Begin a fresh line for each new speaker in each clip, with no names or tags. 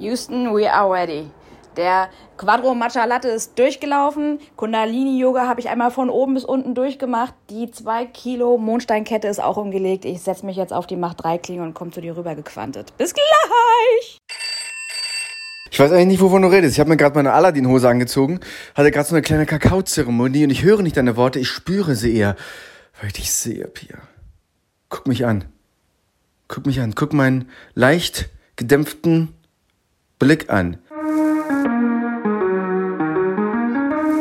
Houston, we are ready. Der Quadro Matcha Latte ist durchgelaufen. Kundalini Yoga habe ich einmal von oben bis unten durchgemacht. Die 2 Kilo Mondsteinkette ist auch umgelegt. Ich setze mich jetzt auf die Macht 3 Klinge und komme zu dir rüber gequantet. Bis gleich!
Ich weiß eigentlich nicht, wovon du redest. Ich habe mir gerade meine Aladdin-Hose angezogen, hatte gerade so eine kleine Kakaozeremonie und ich höre nicht deine Worte, ich spüre sie eher, weil ich dich sehe, Pia. Guck mich an. Guck mich an. Guck meinen leicht gedämpften Blick an.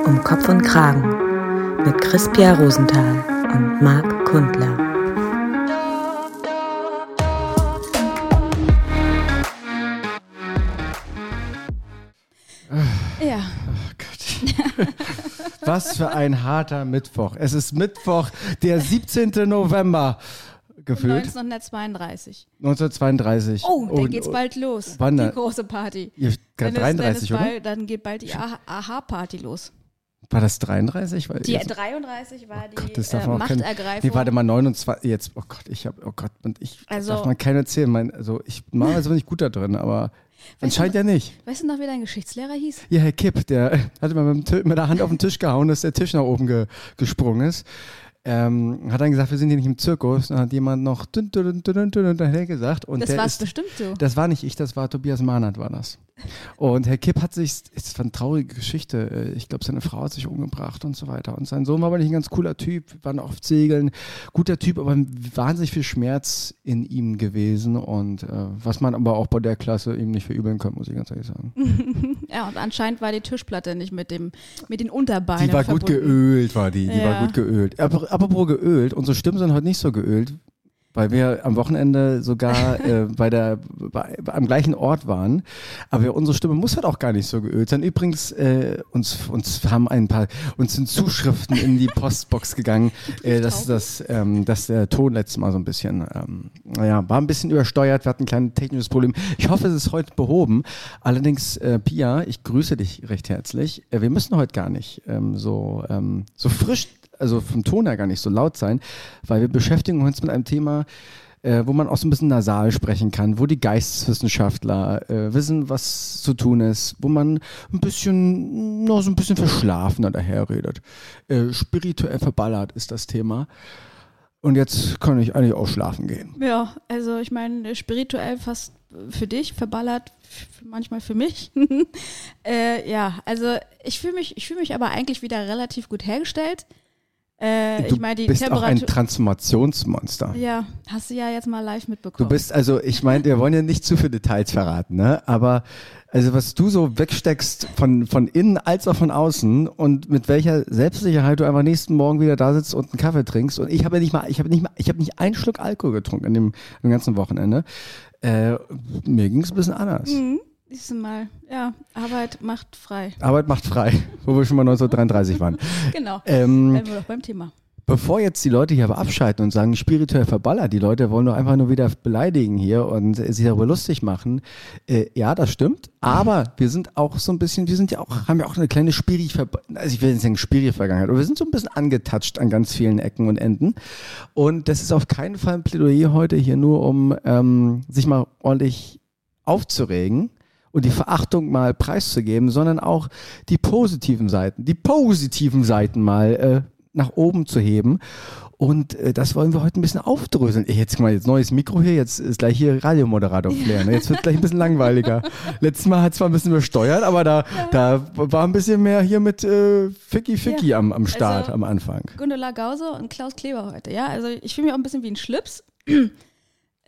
Um Kopf und Kragen mit Chris-Pierre Rosenthal und Marc Kundler.
Ja.
Was für ein harter Mittwoch. Es ist Mittwoch, der 17. November. Gefühlt.
1932.
1932.
Oh, dann
Und-
geht's bald los.
Wann
die große Party.
Ihr,
Dann ist-
33,
dann ist bald, Dann geht bald die Aha-Party los.
War das 33? Weil
Die
jetzt-
33 war die
Gott, das
äh, Machtergreifung.
Nee, warte mal, 29. Jetzt, oh Gott, ich habe, oh Gott, und ich
Also-
darf man keinem erzählen. Mein, also ich normalerweise bin ich gut da drin, aber anscheinend ja nicht.
Weißt du noch, wie dein Geschichtslehrer hieß?
Ja, Herr Kipp, der hatte mal mit, mit der Hand auf den Tisch gehauen, dass der Tisch nach oben ge, gesprungen ist. Ähm, hat dann gesagt, wir sind hier nicht im Zirkus. Dann hat jemand noch dün, dün, dün, dün, dün, daher gesagt. Und
Das war
ist,
bestimmt so.
Das war nicht ich, das war Tobias Mahnert, war das. Und Herr Kipp hat sich, es war eine traurige Geschichte, äh, ich glaube, seine Frau hat sich umgebracht und so weiter. Und sein Sohn war aber nicht ein ganz cooler Typ, war noch oft segeln, guter Typ, aber wahnsinnig viel Schmerz in ihm gewesen. Und äh, was man aber auch bei der Klasse ihm nicht verübeln kann, muss ich ganz ehrlich sagen.
Ja, und anscheinend war die Tischplatte nicht mit, dem, mit den Unterbeinen
Die war gut
verbunden.
geölt, war die. Die
Ja.
war gut geölt. Aber, apropos geölt, unsere Stimmen sind heute nicht so geölt, weil wir am Wochenende sogar äh, bei der, bei, am gleichen Ort waren. Aber unsere Stimme muss halt auch gar nicht so geölt sein. Übrigens, äh, uns, uns haben ein paar, uns sind Zuschriften in die Postbox gegangen, äh, dass, dass, ähm, dass der Ton letztes Mal so ein bisschen, ähm, naja, war ein bisschen übersteuert. Wir hatten ein kleines technisches Problem. Ich hoffe, es ist heute behoben. Allerdings, äh, Pia, ich grüße dich recht herzlich. Äh, wir müssen heute gar nicht ähm, so, ähm, so frisch also vom Ton her gar nicht so laut sein, weil wir beschäftigen uns mit einem Thema, äh, wo man auch so ein bisschen nasal sprechen kann, wo die Geisteswissenschaftler äh, wissen, was zu tun ist, wo man ein bisschen, noch so ein bisschen verschlafener daherredet. Äh, spirituell verballert ist das Thema. Und jetzt kann ich eigentlich auch schlafen gehen.
Ja, also ich meine, spirituell fast für dich, verballert manchmal für mich. äh, ja, also ich fühle mich, ich fühle mich aber eigentlich wieder relativ gut hergestellt. Äh,
Du
ich meine, die
bist auch ein. Transformationsmonster.
ja, hast du ja jetzt mal live mitbekommen.
Du bist, also ich meine, wir wollen ja nicht zu viele Details verraten, ne? Aber also was du so wegsteckst von, von innen als auch von außen und mit welcher Selbstsicherheit du einfach nächsten Morgen wieder da sitzt und einen Kaffee trinkst. Und ich habe ja nicht mal, ich habe nicht mal, ich habe nicht einen Schluck Alkohol getrunken an dem, an dem ganzen Wochenende. Äh, mir ging es ein bisschen anders.
Mhm. Siehst du mal, ja, Arbeit macht frei.
Arbeit macht frei, wo wir schon mal 1933 waren.
Genau.
Ähm,
Bleiben wir doch beim Thema.
Bevor jetzt die Leute hier aber abschalten und sagen, spirituell verballert, die Leute wollen doch einfach nur wieder beleidigen hier und sich darüber lustig machen. Äh, ja, das stimmt. Aber wir sind auch so ein bisschen, wir sind ja auch, haben ja auch eine kleine spiri also ich will nicht sagen spiri Vergangenheit, aber wir sind so ein bisschen angetatscht an ganz vielen Ecken und Enden. Und das ist auf keinen Fall ein Plädoyer heute hier nur, um ähm, sich mal ordentlich aufzuregen und die Verachtung mal preiszugeben, sondern auch die positiven Seiten, die positiven Seiten mal äh, nach oben zu heben. Und äh, das wollen wir heute ein bisschen aufdröseln. Ey, Jetzt mal jetzt neues Mikro hier, jetzt ist gleich hier Radiomoderator Flair. Ne? Jetzt wird gleich ein bisschen langweiliger. Letztes Mal hat zwar ein bisschen übersteuert, aber da, da war ein bisschen mehr hier mit äh, Ficky Ficky
Ja.
am, am Start
Also-
am Anfang.
Gundula Gause und Klaus Kleber heute, ja. Also ich fühle mich auch ein bisschen wie ein Schlips.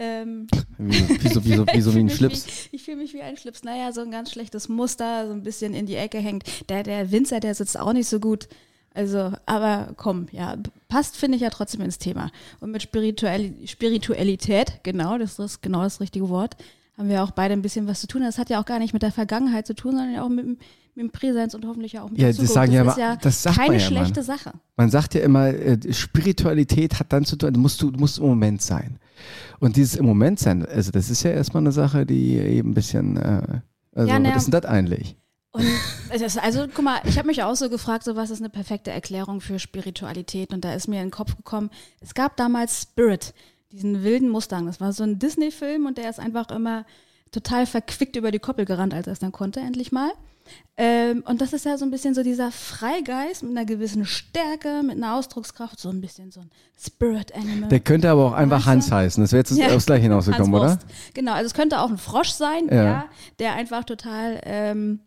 Ähm,
Wie, so, wie, so, wie, so wie ein Schlips.
Wie, ich fühle mich wie ein Schlips. Naja, so ein ganz schlechtes Muster, so ein bisschen in die Ecke hängt. Der, der Winzer, der sitzt auch nicht so gut. Also, aber komm, ja, passt, finde ich ja trotzdem ins Thema. Und mit Spirituell Spiritualität, genau, das ist genau das richtige Wort, haben wir auch beide ein bisschen was zu tun. Das hat ja auch gar nicht mit der Vergangenheit zu tun, sondern auch mit, dem- mit dem Präsenz und hoffentlich auch mit
Ja,
der
das
Zukunft.
sagen ja
das
aber-
ist ja
das man
keine
ja
schlechte Sache.
Man sagt ja immer, äh, Spiritualität hat dann zu tun, du musst, du musst im Moment sein. Und dieses im Moment sein, also das ist ja erstmal eine Sache, die eben ein bisschen, äh, also
Ja, na
was ist denn das eigentlich?
Und das, also, guck mal, ich habe mich auch so gefragt, so was ist eine perfekte Erklärung für Spiritualität? Und da ist mir in den Kopf gekommen, es gab damals Spirit, diesen wilden Mustang. Das war so ein Disney-Film und der ist einfach immer total verquickt über die Koppel gerannt, als er es dann konnte, endlich mal. Ähm, und das ist ja so ein bisschen so dieser Freigeist mit einer gewissen Stärke, mit einer Ausdruckskraft, so ein bisschen so ein Spirit Animal.
Der könnte aber auch einfach? Hans heißen. Das wäre jetzt aufs Gleiche hinausgekommen, oder?
Genau, also es könnte auch ein Frosch sein,
Ja.
ja. der einfach total ähm,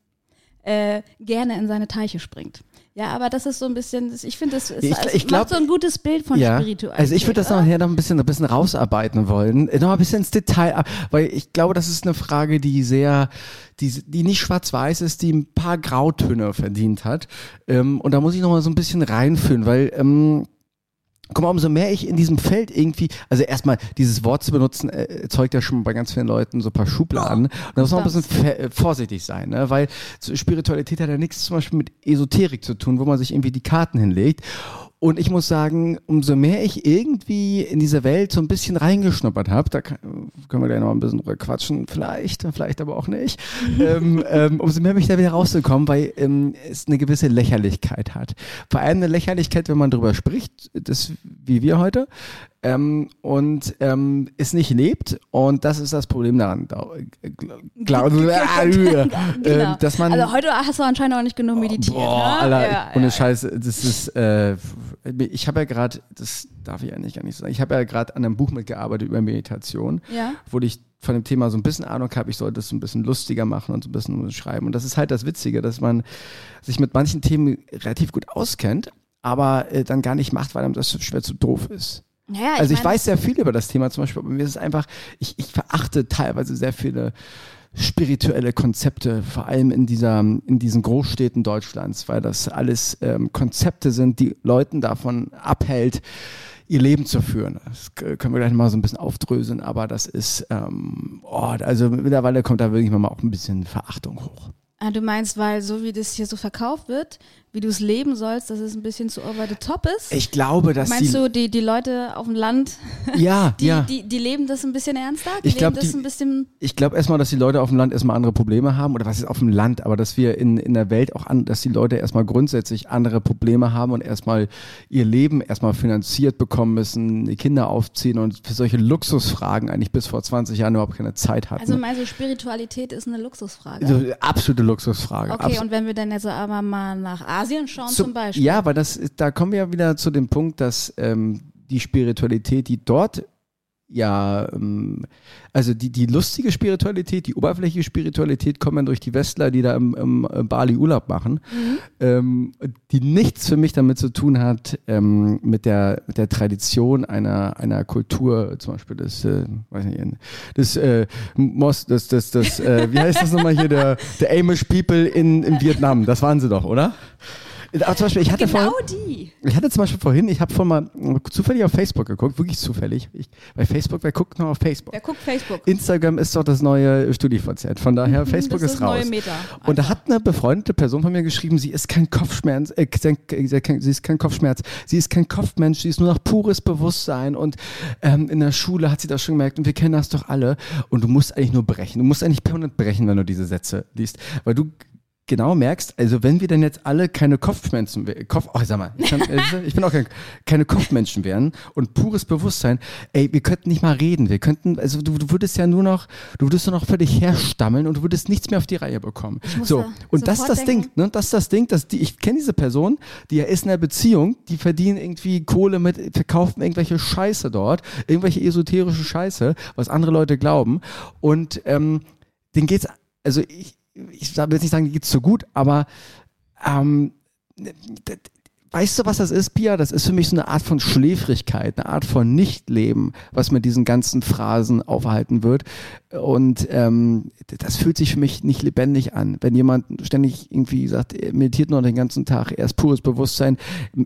äh, gerne in seine Teiche springt. Ja, aber das ist so ein bisschen, ich finde, das ist,
Ich-
es
ich glaub-
macht so ein gutes Bild von
Ja,
Spiritualität.
also ich würde das nachher noch ein bisschen, ein bisschen rausarbeiten wollen, noch ein bisschen ins Detail, weil ich glaube, das ist eine Frage, die sehr, die, die nicht schwarz-weiß ist, die ein paar Grautöne verdient hat. Ähm, und da muss ich noch mal so ein bisschen reinführen, weil ähm, Guck mal, umso mehr ich in diesem Feld irgendwie, also erstmal dieses Wort zu benutzen, äh, erzeugt ja schon bei ganz vielen Leuten so ein paar Schubladen. Und da muss man ein bisschen äh, vorsichtig sein, ne? weil Spiritualität hat ja nichts zum Beispiel mit Esoterik zu tun, wo man sich irgendwie die Karten hinlegt. Und ich muss sagen, umso mehr ich irgendwie in diese Welt so ein bisschen reingeschnuppert habe, da kann, können wir gleich noch ein bisschen drüber quatschen, vielleicht, vielleicht aber auch nicht, ähm, ähm, umso mehr bin ich da wieder rausgekommen, weil ähm, es eine gewisse Lächerlichkeit hat. Vor allem eine Lächerlichkeit, wenn man drüber spricht, das wie wir heute, ähm, und ähm, es nicht lebt. Und das ist das Problem daran. Glaube
Genau.
ähm, dass man
also heute hast du anscheinend auch nicht genug meditiert.
Boah,
ne?
Alter,
ja,
ohne
ja.
Scheiß, das ist, äh, ich habe ja gerade, das darf ich eigentlich gar nicht sagen, ich habe ja gerade an einem Buch mitgearbeitet über Meditation,
Ja.
wo ich von dem Thema so ein bisschen Ahnung habe, ich sollte es so ein bisschen lustiger machen und so ein bisschen schreiben. Und das ist halt das Witzige, dass man sich mit manchen Themen relativ gut auskennt, aber äh, dann gar nicht macht, weil einem das schwer zu doof ist.
Naja,
Also ich
meine,
weiß sehr viel über das Thema zum Beispiel, aber mir ist es einfach, ich, ich verachte teilweise sehr viele spirituelle Konzepte, vor allem in dieser, in diesen Großstädten Deutschlands, weil das alles ähm, Konzepte sind, die Leuten davon abhält, ihr Leben zu führen. Das können wir gleich mal so ein bisschen aufdröseln, aber das ist, ähm, oh, also mittlerweile kommt da wirklich mal auch ein bisschen Verachtung hoch.
Ah, du meinst, weil so wie das hier so verkauft wird, wie du es leben sollst, dass es ein bisschen zu over the top ist?
Ich glaube, dass
Meinst
die,
du, die, die Leute auf dem Land,
ja,
die,
ja.
die, die leben das ein bisschen ernster? Die
Ich glaub,
leben das
die-
ein bisschen.
Ich glaube erstmal, dass die Leute auf dem Land erstmal andere Probleme haben, oder was ist auf dem Land, aber dass wir in, in der Welt auch an, dass die Leute erstmal grundsätzlich andere Probleme haben und erstmal ihr Leben erstmal finanziert bekommen müssen, die Kinder aufziehen und für solche Luxusfragen eigentlich bis vor 20 Jahren überhaupt keine Zeit hatten.
Also meinst du, Spiritualität ist eine Luxusfrage?
so, absolute Luxusfrage.
okay,
Abs-
und wenn wir dann jetzt aber mal nach Asien schauen
Zum-
zum Beispiel.
Ja, weil das da kommen wir ja wieder zu dem Punkt, dass ähm, die Spiritualität, die dort ja, ähm, also die, die lustige Spiritualität, die oberflächliche Spiritualität kommen dann durch die Westler, die da im, im Bali Urlaub machen, ähm, die nichts für mich damit zu tun hat, ähm, mit, der, mit der Tradition einer, einer Kultur, zum Beispiel des, äh, weiß nicht, des, äh, Mos, das, das, das, äh, wie heißt das nochmal hier, der, der Amish People in, in Vietnam, das waren sie doch, oder? Aber zum Beispiel, ich hatte
genau
vorhin,
die.
ich hatte zum Beispiel vorhin, ich habe vorhin mal zufällig auf Facebook geguckt, wirklich zufällig. Ich, bei Facebook, wer guckt noch auf Facebook?
Wer guckt Facebook?
Instagram ist doch das neue StudiVZ. Von daher, Facebook
das
ist,
ist
raus.
neue Meta.
Und da hat eine befreundete Person von mir geschrieben, sie ist kein Kopfschmerz, äh, sie ist kein Kopfschmerz, sie ist kein Kopfmensch, sie ist nur noch pures Bewusstsein und ähm, in der Schule hat sie das schon gemerkt und wir kennen das doch alle und du musst eigentlich nur brechen, du musst eigentlich permanent brechen, wenn du diese Sätze liest, weil du genau merkst, also wenn wir denn jetzt alle keine Kopfschmerzen, wär- Kopf, ach sag mal, ich, kann, äh, ich bin auch kein, keine Kopfmenschen wären und pures Bewusstsein, ey, wir könnten nicht mal reden, wir könnten, also du, du würdest ja nur noch, du würdest nur noch völlig herstammeln und du würdest nichts mehr auf die Reihe bekommen. So, und das ist das Ding,
denken.
ne, das ist das Ding, dass die, ich kenne diese Person, die ist in einer Beziehung, die verdienen irgendwie Kohle mit, verkaufen irgendwelche Scheiße dort, irgendwelche esoterische Scheiße, was andere Leute glauben und ähm, denen geht's, also ich, ich will jetzt nicht sagen, die geht's so gut, aber ähm, weißt du, was das ist, Pia? Das ist für mich so eine Art von Schläfrigkeit, eine Art von Nichtleben, was mit diesen ganzen Phrasen aufhalten wird. Und ähm, das fühlt sich für mich nicht lebendig an. Wenn jemand ständig irgendwie sagt, er meditiert nur den ganzen Tag, er ist pures Bewusstsein.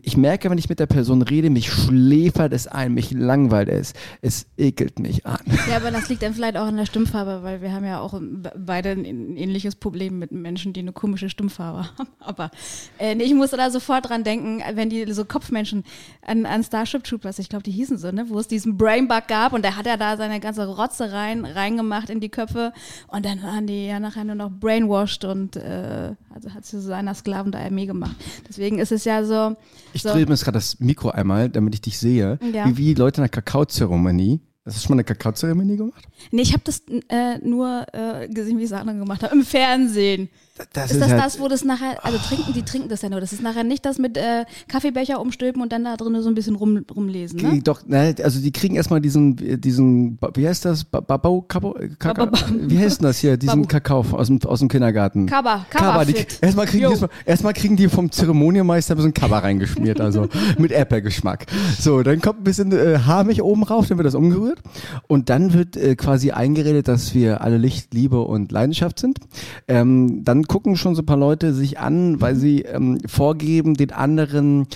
Ich merke, wenn ich mit der Person rede, mich schläfert es ein, mich langweilt es. Es ekelt mich an.
Ja, aber das liegt dann vielleicht auch an der Stimmfarbe, weil wir haben ja auch be- beide ein, ähnliches Problem mit Menschen, die eine komische Stimmfarbe haben. Aber äh, ich musste da sofort dran denken, wenn die so Kopfmenschen an, an Starship Troopers, ich glaube, die hießen so, ne, wo es diesen Brainbug gab und der hat ja da seine ganze Rotze rein, reingemacht in die Köpfe und dann waren die ja nachher nur noch brainwashed und äh, also hat sie so einer Sklaven der Armee gemacht. Deswegen ist es ja so.
Ich
so,
drehe mir jetzt gerade das Mikro einmal, damit ich dich sehe,
Ja.
wie, wie Leute in einer Kakaozeremonie Hast du schon mal eine Kakaozeremonie gemacht?
Nee, ich habe das äh, nur äh, gesehen, wie es andere gemacht haben. Im Fernsehen.
Das
ist das
halt-
das, wo das nachher, also trinken, die trinken das ja nur. Das ist nachher nicht das mit äh, Kaffeebecher umstülpen und dann da drin so ein bisschen rum, rumlesen, ne?
Doch, ne, also die kriegen erstmal diesen, diesen, wie heißt das? Ba- Babau, Kabo, Kakao?
Babau.
Wie heißt denn das hier? Diesen
Babu.
Kakao aus dem, aus dem Kindergarten.
Kaba,
Kaba, erstmal, kriegen erstmal- erstmal kriegen die vom Zeremonienmeister ein bisschen Kaba reingeschmiert, also mit Erdbeergeschmack. So, dann kommt ein bisschen äh, Haarmilch oben rauf, dann wird das umgerührt und dann wird äh, quasi eingeredet, dass wir alle Licht, Liebe und Leidenschaft sind. Ähm, dann gucken schon so ein paar Leute sich an, weil sie ähm, vorgeben, den anderen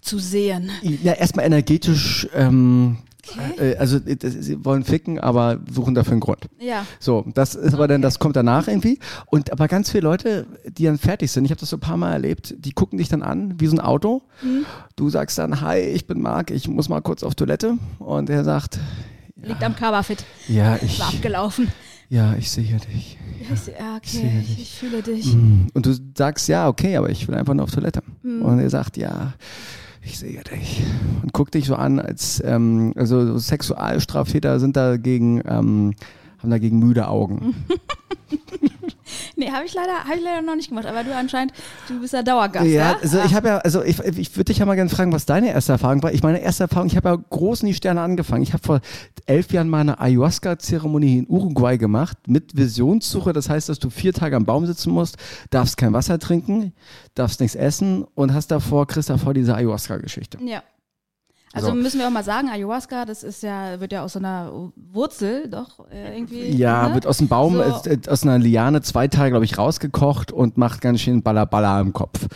Zu sehen.
ja, erstmal energetisch, ähm, äh, also äh, sie wollen ficken, aber suchen dafür einen Grund.
Ja.
So, das ist aber dann, das kommt danach irgendwie. Und aber ganz viele Leute, die dann fertig sind, ich habe das so ein paar Mal erlebt, die gucken dich dann an wie so ein Auto. Du sagst dann, hi, ich bin Marc, ich muss mal kurz auf Toilette. Und er sagt,
Liegt am Kaba fit.
ja, ich,
War abgelaufen.
ja, ich sehe dich.
Ich, ja,
sehe
okay,
dich.
ich, ich fühle dich.
Und du sagst, ja, okay, aber ich will einfach nur auf Toilette. Und er sagt, ja, ich sehe dich. Und guckt dich so an, als, ähm, also so Sexualstraftäter sind dagegen, ähm, haben dagegen müde Augen.
Nee, habe ich, leider- hab ich leider noch nicht gemacht. Aber du anscheinend, du bist ja Dauergast,
Ja,
ja?
also ich habe ja, also ich, ich würde dich ja mal gerne fragen, was deine erste Erfahrung war. Ich meine erste Erfahrung, ich habe ja groß in die Sterne angefangen. Ich habe vor elf Jahren mal eine Ayahuasca-Zeremonie in Uruguay gemacht mit Visionssuche. Das heißt, dass du vier Tage am Baum sitzen musst, darfst kein Wasser trinken, darfst nichts essen und hast davor, kriegst davor diese Ayahuasca-Geschichte.
Ja. Also
So.
müssen wir auch mal sagen, Ayahuasca, das ist ja, wird ja aus so einer Wurzel doch äh, irgendwie.
Ja,
ne?
wird aus dem Baum,
So.
äh, aus einer Liane zwei Tage, glaube ich, rausgekocht und macht ganz schön Balla im Kopf.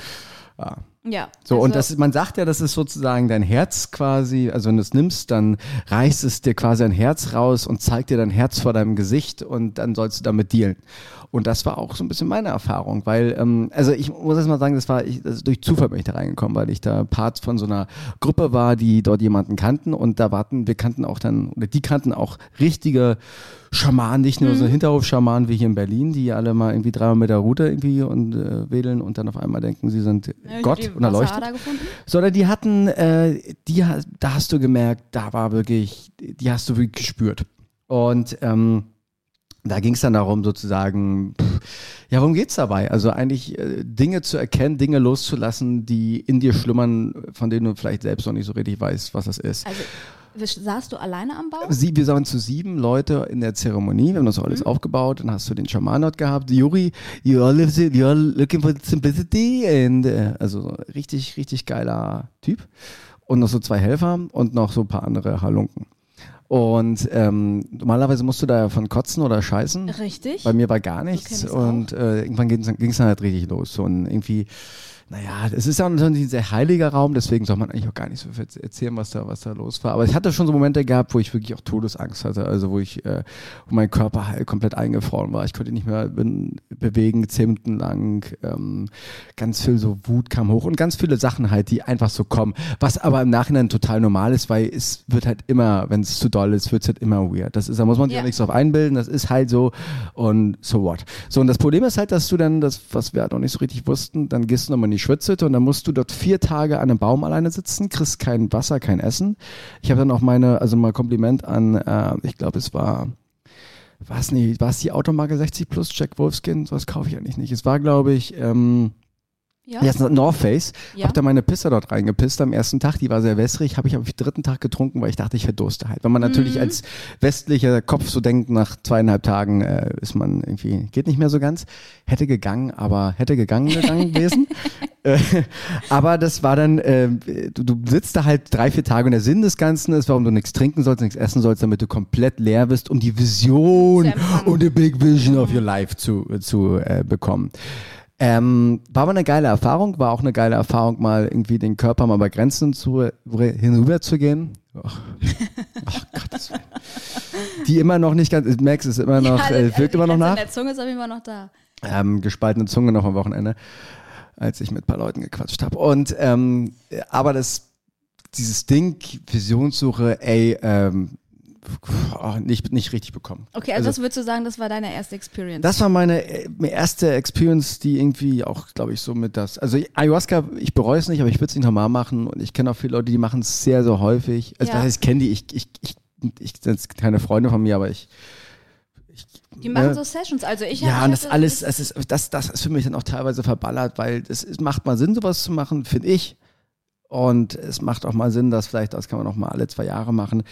Ja.
Ja.
So,
also,
und das, man sagt ja, das ist sozusagen dein Herz quasi, also wenn du es nimmst, dann reißt es dir quasi ein Herz raus und zeigt dir dein Herz vor deinem Gesicht und dann sollst du damit dealen. Und das war auch so ein bisschen meine Erfahrung, weil, ähm, also ich muss jetzt mal sagen, das war ich, das durch Zufall bin ich da reingekommen, weil ich da Part von so einer Gruppe war, die dort jemanden kannten und da warten, wir kannten auch dann, oder die kannten auch richtige Schamanen, nicht nur so Hinterhof-Schamanen wie hier in Berlin, die alle mal irgendwie dreimal mit der Route irgendwie und äh, wedeln und dann auf einmal denken, sie sind
Ja,
Gott und erleuchtet sondern die hatten, äh, die, da hast du gemerkt, da war wirklich, die hast du wirklich gespürt. Und ähm, da ging es dann darum, sozusagen, pff, ja, worum geht's dabei? Also eigentlich äh, Dinge zu erkennen, Dinge loszulassen, die in dir schlummern, von denen du vielleicht selbst noch nicht so richtig weißt, was das ist.
Also, saßt du alleine am Baum?
Sie, wir waren zu sieben Leute in der Zeremonie, wir haben das alles aufgebaut, dann hast du den Schaman dort gehabt, Juri, you all, live, you all looking for simplicity and, äh, also so richtig, richtig geiler Typ und noch so zwei Helfer und noch so ein paar andere Halunken. Und ähm, normalerweise musst du da ja von kotzen oder scheißen.
Richtig.
Bei mir war gar nichts und äh, irgendwann ging es dann halt richtig los. Und irgendwie, naja, es ist ja ein ein sehr heiliger Raum, deswegen soll man eigentlich auch gar nicht so viel erzählen, was da, was da los war. Aber ich hatte schon so Momente gehabt, wo ich wirklich auch Todesangst hatte, also wo ich, äh, wo mein Körper halt komplett eingefroren war. Ich konnte nicht mehr bewegen, zehn Minuten lang. Ähm, ganz viel so Wut kam hoch und ganz viele Sachen halt, die einfach so kommen. Was aber im Nachhinein total normal ist, weil es wird halt immer, wenn es zu doll ist, wird es halt immer weird. Das ist, da muss man sich
Ja.
auch nichts drauf einbilden. Das ist halt so und so what. So und das Problem ist halt, dass du dann das, was wir halt noch nicht so richtig wussten, dann gehst du nochmal in die Schwitzhütte und dann musst du dort vier Tage an einem Baum alleine sitzen, kriegst kein Wasser, kein Essen. Ich habe dann auch meine, also mal Kompliment an, äh, ich glaube es war war es nicht, war es die Automarke 60 Plus Jack Wolfskin? Sowas kaufe ich eigentlich nicht. Es war, glaube ich, ähm,
ja.
ist North Face.
Ja.
Hab da meine Pisse dort reingepisst am ersten Tag. Die war sehr wässrig. Habe ich am dritten Tag getrunken, weil ich dachte, ich verdurste halt. Wenn man natürlich
Mhm.
als westlicher Kopf so denkt, nach zweieinhalb Tagen äh, ist man irgendwie, geht nicht mehr so ganz. Hätte gegangen, aber hätte gegangen gegangen gewesen. Äh, aber das war dann, äh, du, du sitzt da halt drei, vier Tage und der Sinn des Ganzen ist, warum du nichts trinken sollst, nichts essen sollst, damit du komplett leer bist, um die Vision und the big vision of your life zu, zu äh, bekommen. Ähm, war aber eine geile Erfahrung, war auch eine geile Erfahrung, mal irgendwie den Körper mal bei Grenzen zu, hinüber zu gehen. Ach, ach Gott. Die immer noch nicht ganz, Max ist immer noch,
Ja,
äh, wirkt immer noch nach.
Der Zunge ist jeden Fall noch da.
Ähm, gespaltene Zunge noch am Wochenende, als ich mit ein paar Leuten gequatscht habe. Und ähm, aber das, dieses Ding, Visionssuche, ey, ähm, nicht, nicht richtig bekommen.
Okay, also,
Also-
das würdest du sagen, das war deine erste Experience.
Das war meine äh, erste Experience, die irgendwie auch, glaube ich, so mit das. Also Ayahuasca, ich bereue es nicht, aber ich würde es nicht nochmal machen. Und ich kenne auch viele Leute, die machen es sehr, sehr häufig. Also
Ja.
das heißt, ich kenne die, ich, ich, ich ich sind jetzt keine Freunde von mir, aber ich, ich
Die machen
ne?
so Sessions. Also ich
Ja, und das alles, das ist, das, das ist für mich dann auch teilweise verballert, weil es es macht mal Sinn, sowas zu machen, finde ich. Und es macht auch mal Sinn, dass vielleicht, das kann man auch mal alle zwei Jahre machen.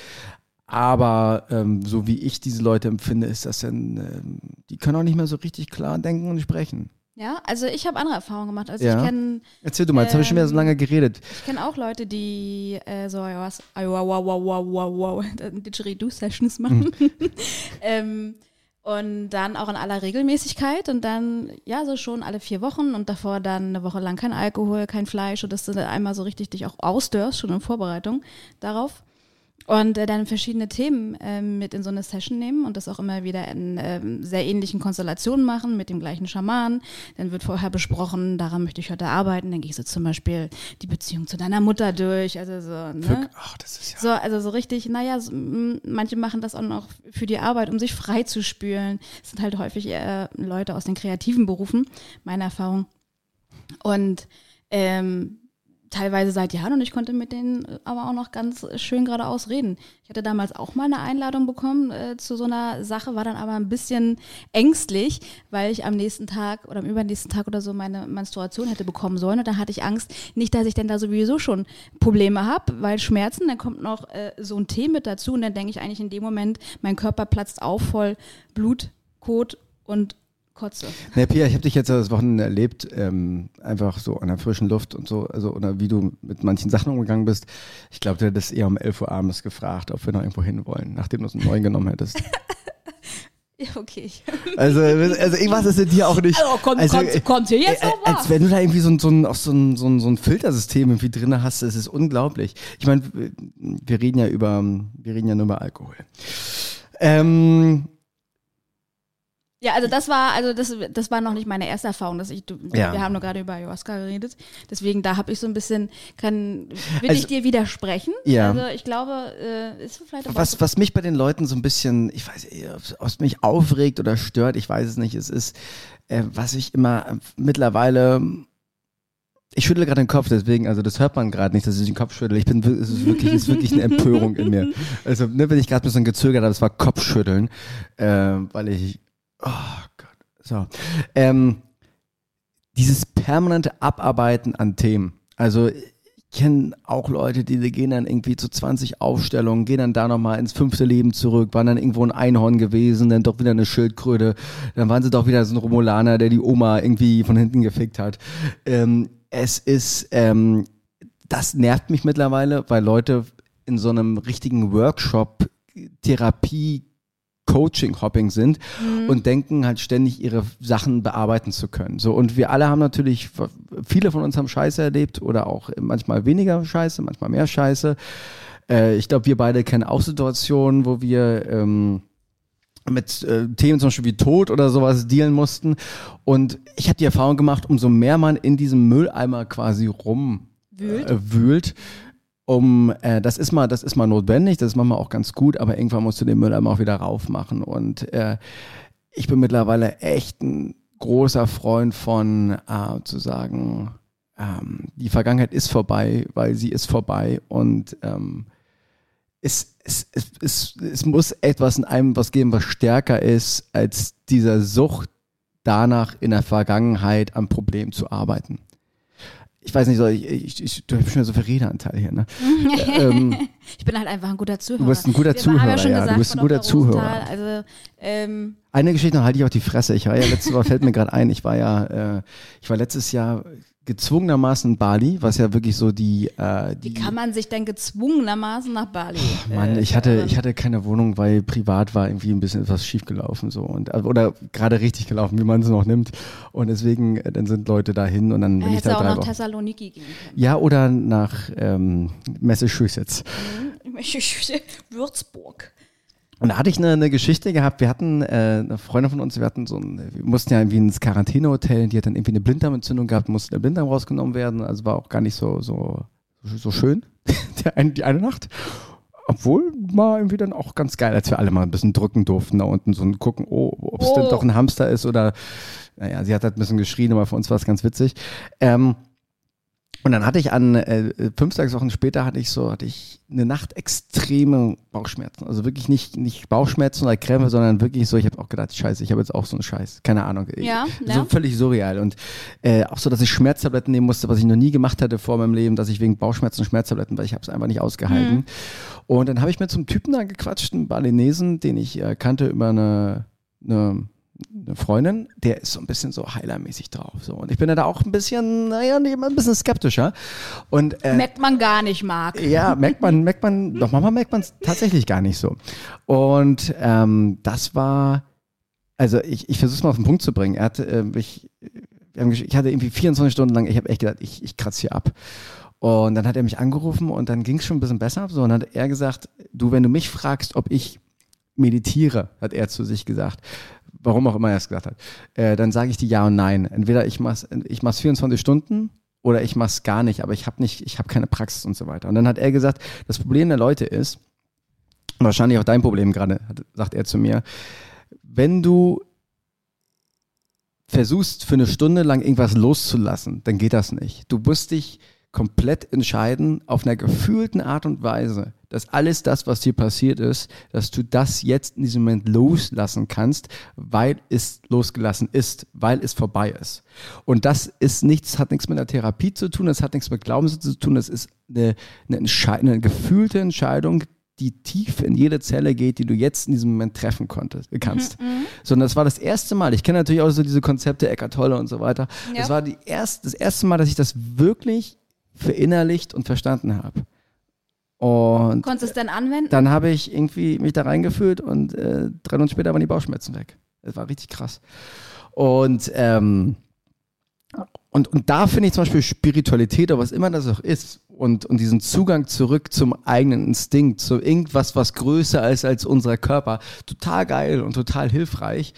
Aber ähm, so wie ich diese Leute empfinde, ist das dann, ähm, die können auch nicht mehr so richtig klar denken und sprechen.
Ja, also ich habe andere Erfahrungen gemacht. Also
Ja.
ich kenne
Erzähl du mal, jetzt habe ich schon wieder so
Ähm,
lange geredet.
ich kenn auch Leute, die äh, so was, wow, wow, wow, wow, wow, wow, Didgeridoo-Sessions machen. ähm, und dann auch in aller Regelmäßigkeit und dann, ja, so schon alle vier Wochen und davor dann eine Woche lang kein Alkohol, kein Fleisch und dass du dann einmal so richtig dich auch ausdörst, schon in Vorbereitung darauf. Und äh, dann verschiedene Themen ähm, mit in so eine Session nehmen und das auch immer wieder in ähm, sehr ähnlichen Konstellationen machen, mit dem gleichen Schaman. Dann wird vorher besprochen, daran möchte ich heute arbeiten. Dann gehst du zum Beispiel die Beziehung zu deiner Mutter durch. Also so, ne?
Ach, das ist ja.
So, also so richtig, naja, so, manche machen das auch noch für die Arbeit, um sich frei zu spülen. Es sind halt häufig eher Leute aus den kreativen Berufen, meine Erfahrung. Und ähm, teilweise seit Jahren und ich konnte mit denen aber auch noch ganz schön geradeaus reden. Ich hatte damals auch mal eine Einladung bekommen äh, zu so einer Sache, war dann aber ein bisschen ängstlich, weil ich am nächsten Tag oder am übernächsten Tag oder so meine Menstruation hätte bekommen sollen und da hatte ich Angst, nicht, dass ich denn da sowieso schon Probleme habe, weil Schmerzen, dann kommt noch äh, so ein Tee mit dazu und dann denke ich eigentlich in dem Moment, mein Körper platzt auf voll Blut, Kot und Kotze.
Ne, Pia, ich habe dich jetzt das Wochenende erlebt, ähm, einfach so an der frischen Luft und so, also oder wie du mit manchen Sachen umgegangen bist. Ich glaube, du hättest eher um 11 Uhr abends gefragt, ob wir noch irgendwo hin wollen, nachdem du es einen neuen genommen hättest.
Ja, okay.
Also, also irgendwas ist in dir auch nicht.
Also, kommt,
Also,
kommt, kommt hier jetzt
äh,
noch was?
Als wenn du da irgendwie so ein, so ein, auch so ein, so ein, so ein Filtersystem irgendwie drin hast, das ist unglaublich. Ich meine, wir reden ja über, wir reden ja nur über Alkohol. Ähm,
Ja, also das war, also das, das war noch nicht meine erste Erfahrung, dass ich, du,
Ja.
wir haben nur gerade über Ayahuasca geredet, deswegen da habe ich so ein bisschen, kann, will
Also-
ich dir widersprechen?
Ja.
Also ich glaube, äh, ist vielleicht auch
Was, was mich bei den Leuten so ein bisschen, ich weiß nicht, ob es mich aufregt oder stört, ich weiß es nicht. Es ist, äh, was ich immer äh, mittlerweile, ich schüttle gerade den Kopf, deswegen, also das hört man gerade nicht, dass ich den Kopf schüttle. Ich bin, es ist wirklich, es ist wirklich eine Empörung in mir. Also, ne, wenn ich gerade ein bisschen gezögert habe, es war Kopfschütteln, äh, weil ich, oh Gott, so. Ähm, dieses permanente Abarbeiten an Themen. Also ich kenne auch Leute, die, die gehen dann irgendwie zu 20 Aufstellungen, gehen dann da nochmal ins fünfte Leben zurück, waren dann irgendwo ein Einhorn gewesen, dann doch wieder eine Schildkröte, dann waren sie doch wieder so ein Romulaner, der die Oma irgendwie von hinten gefickt hat. Ähm, es ist, ähm, das nervt mich mittlerweile, weil Leute in so einem richtigen Workshop Therapie Coaching-Hopping sind und denken halt ständig ihre Sachen bearbeiten zu können. So und wir alle haben natürlich, viele von uns haben Scheiße erlebt oder auch manchmal weniger Scheiße, manchmal mehr Scheiße. Äh, ich glaube, wir beide kennen auch Situationen, wo wir ähm, mit äh, Themen zum Beispiel wie Tod oder sowas dealen mussten. Und ich habe die Erfahrung gemacht, umso mehr man in diesem Mülleimer quasi rum
Wühlt.
Äh, wühlt um äh, das ist mal das ist mal notwendig das ist manchmal auch ganz gut aber irgendwann musst du den Mülleimer auch wieder raufmachen und äh, ich bin mittlerweile echt ein großer Freund von äh, zu sagen ähm, die Vergangenheit ist vorbei weil sie ist vorbei und ähm, es, es, es, es, es muss etwas in einem was geben, was stärker ist als dieser Sucht danach in der Vergangenheit am Problem zu arbeiten. Ich weiß nicht, so, ich, ich, ich, du hast schon so viel Redeanteil hier, ne? ähm,
ich bin halt einfach ein guter Zuhörer.
Du bist ein guter
Wir
Zuhörer,
ja, gesagt,
du bist ein guter Zuhörer.
Also, ähm,
eine Geschichte noch halte ich auf die Fresse. Ich war ja letztes Mal, fällt mir gerade ein, ich war ja, äh, ich war letztes Jahr gezwungenermaßen Bali, was ja wirklich so die, äh,
wie
die
kann man sich denn gezwungenermaßen nach Bali?
Mann,
äh,
ich hatte,
verirren?
ich hatte keine Wohnung, weil privat war irgendwie ein bisschen etwas schief gelaufen so und äh, oder gerade richtig gelaufen, wie man es noch nimmt. Und deswegen, äh, dann sind Leute dahin und dann bin ich da
auch nach
Wochen.
Thessaloniki gehen können.
Ja, oder nach ähm, Massachusetts.
Würzburg.
Und da hatte ich eine, eine Geschichte gehabt. Wir hatten äh, eine Freundin von uns, wir hatten so ein, wir mussten ja irgendwie ins Quarantänehotel, die hat dann irgendwie eine Blinddarmentzündung gehabt, musste der Blinddarm rausgenommen werden. Also war auch gar nicht so, so, so schön, der ein, die eine Nacht. Obwohl war irgendwie dann auch ganz geil, als wir alle mal ein bisschen drücken durften da unten so und gucken, oh, ob es denn
Oh.
doch ein Hamster ist oder, naja, sie hat halt ein bisschen geschrien, aber für uns war es ganz witzig. Ähm, Und dann hatte ich an äh, fünf, sechs Wochen später hatte ich so, hatte ich eine Nacht extreme Bauchschmerzen. Also wirklich nicht, nicht Bauchschmerzen oder Krämpfe, sondern wirklich so, ich habe auch gedacht, scheiße, ich habe jetzt auch so einen Scheiß. Keine Ahnung.
Ja,
so
ja.
völlig surreal. Und äh, auch so, dass ich Schmerztabletten nehmen musste, was ich noch nie gemacht hatte vor meinem Leben, dass ich wegen Bauchschmerzen Schmerztabletten, weil ich habe es einfach nicht ausgehalten. Und dann habe ich so einem Typen da gequatscht, einen Balinesen, den ich äh, kannte über eine, eine eine Freundin, der ist so ein bisschen so heilermäßig drauf. So. Und ich bin ja da auch ein bisschen, naja, ein bisschen skeptischer. Und äh,
Merkt man gar nicht, Marc.
ja, merkt man, merkt man, doch manchmal merkt man es tatsächlich gar nicht so. Und ähm, das war, also ich, ich versuche es mal auf den Punkt zu bringen. Er hat, äh, ich, ich hatte irgendwie 24 Stunden lang, ich habe echt gedacht, ich, ich kratze hier ab. Und dann hat er mich angerufen und dann ging es schon ein bisschen besser. So, und dann hat er gesagt, du, wenn du mich fragst, ob ich meditiere, hat er zu sich gesagt, warum auch immer er es gesagt hat, äh, dann sage ich dir ja und nein. Entweder ich mach's, ich mach's 24 Stunden oder ich mach's gar nicht, aber ich habe nicht, ich habe keine Praxis und so weiter. Und dann hat er gesagt, das Problem der Leute ist, wahrscheinlich auch dein Problem gerade, sagt er zu mir, wenn du versuchst für eine Stunde lang irgendwas loszulassen, dann geht das nicht. Du musst dich komplett entscheiden auf einer gefühlten Art und Weise, dass alles das, was dir passiert ist, dass du das jetzt in diesem Moment loslassen kannst, weil es losgelassen ist, weil es vorbei ist. Und das ist nichts, hat nichts mit einer Therapie zu tun, das hat nichts mit Glaubenssätzen zu tun, das ist eine, eine, Entschei- eine gefühlte Entscheidung, die tief in jede Zelle geht, die du jetzt in diesem Moment treffen konntest, kannst. Sondern das war das erste Mal. Ich kenne natürlich auch so diese Konzepte Eckart Tolle und so weiter.
Ja.
Das war die erst, das erste Mal, dass ich das wirklich verinnerlicht und verstanden habe. Und
Konntest du es dann anwenden?
dann habe ich irgendwie mich da reingefühlt und äh, drei Minuten später waren die Bauchschmerzen weg. Das war richtig krass. Und, ähm, und, und da finde ich zum Beispiel Spiritualität oder was immer das auch ist und, und diesen Zugang zurück zum eigenen Instinkt, zu irgendwas, was größer ist als unser Körper, total geil und total hilfreich.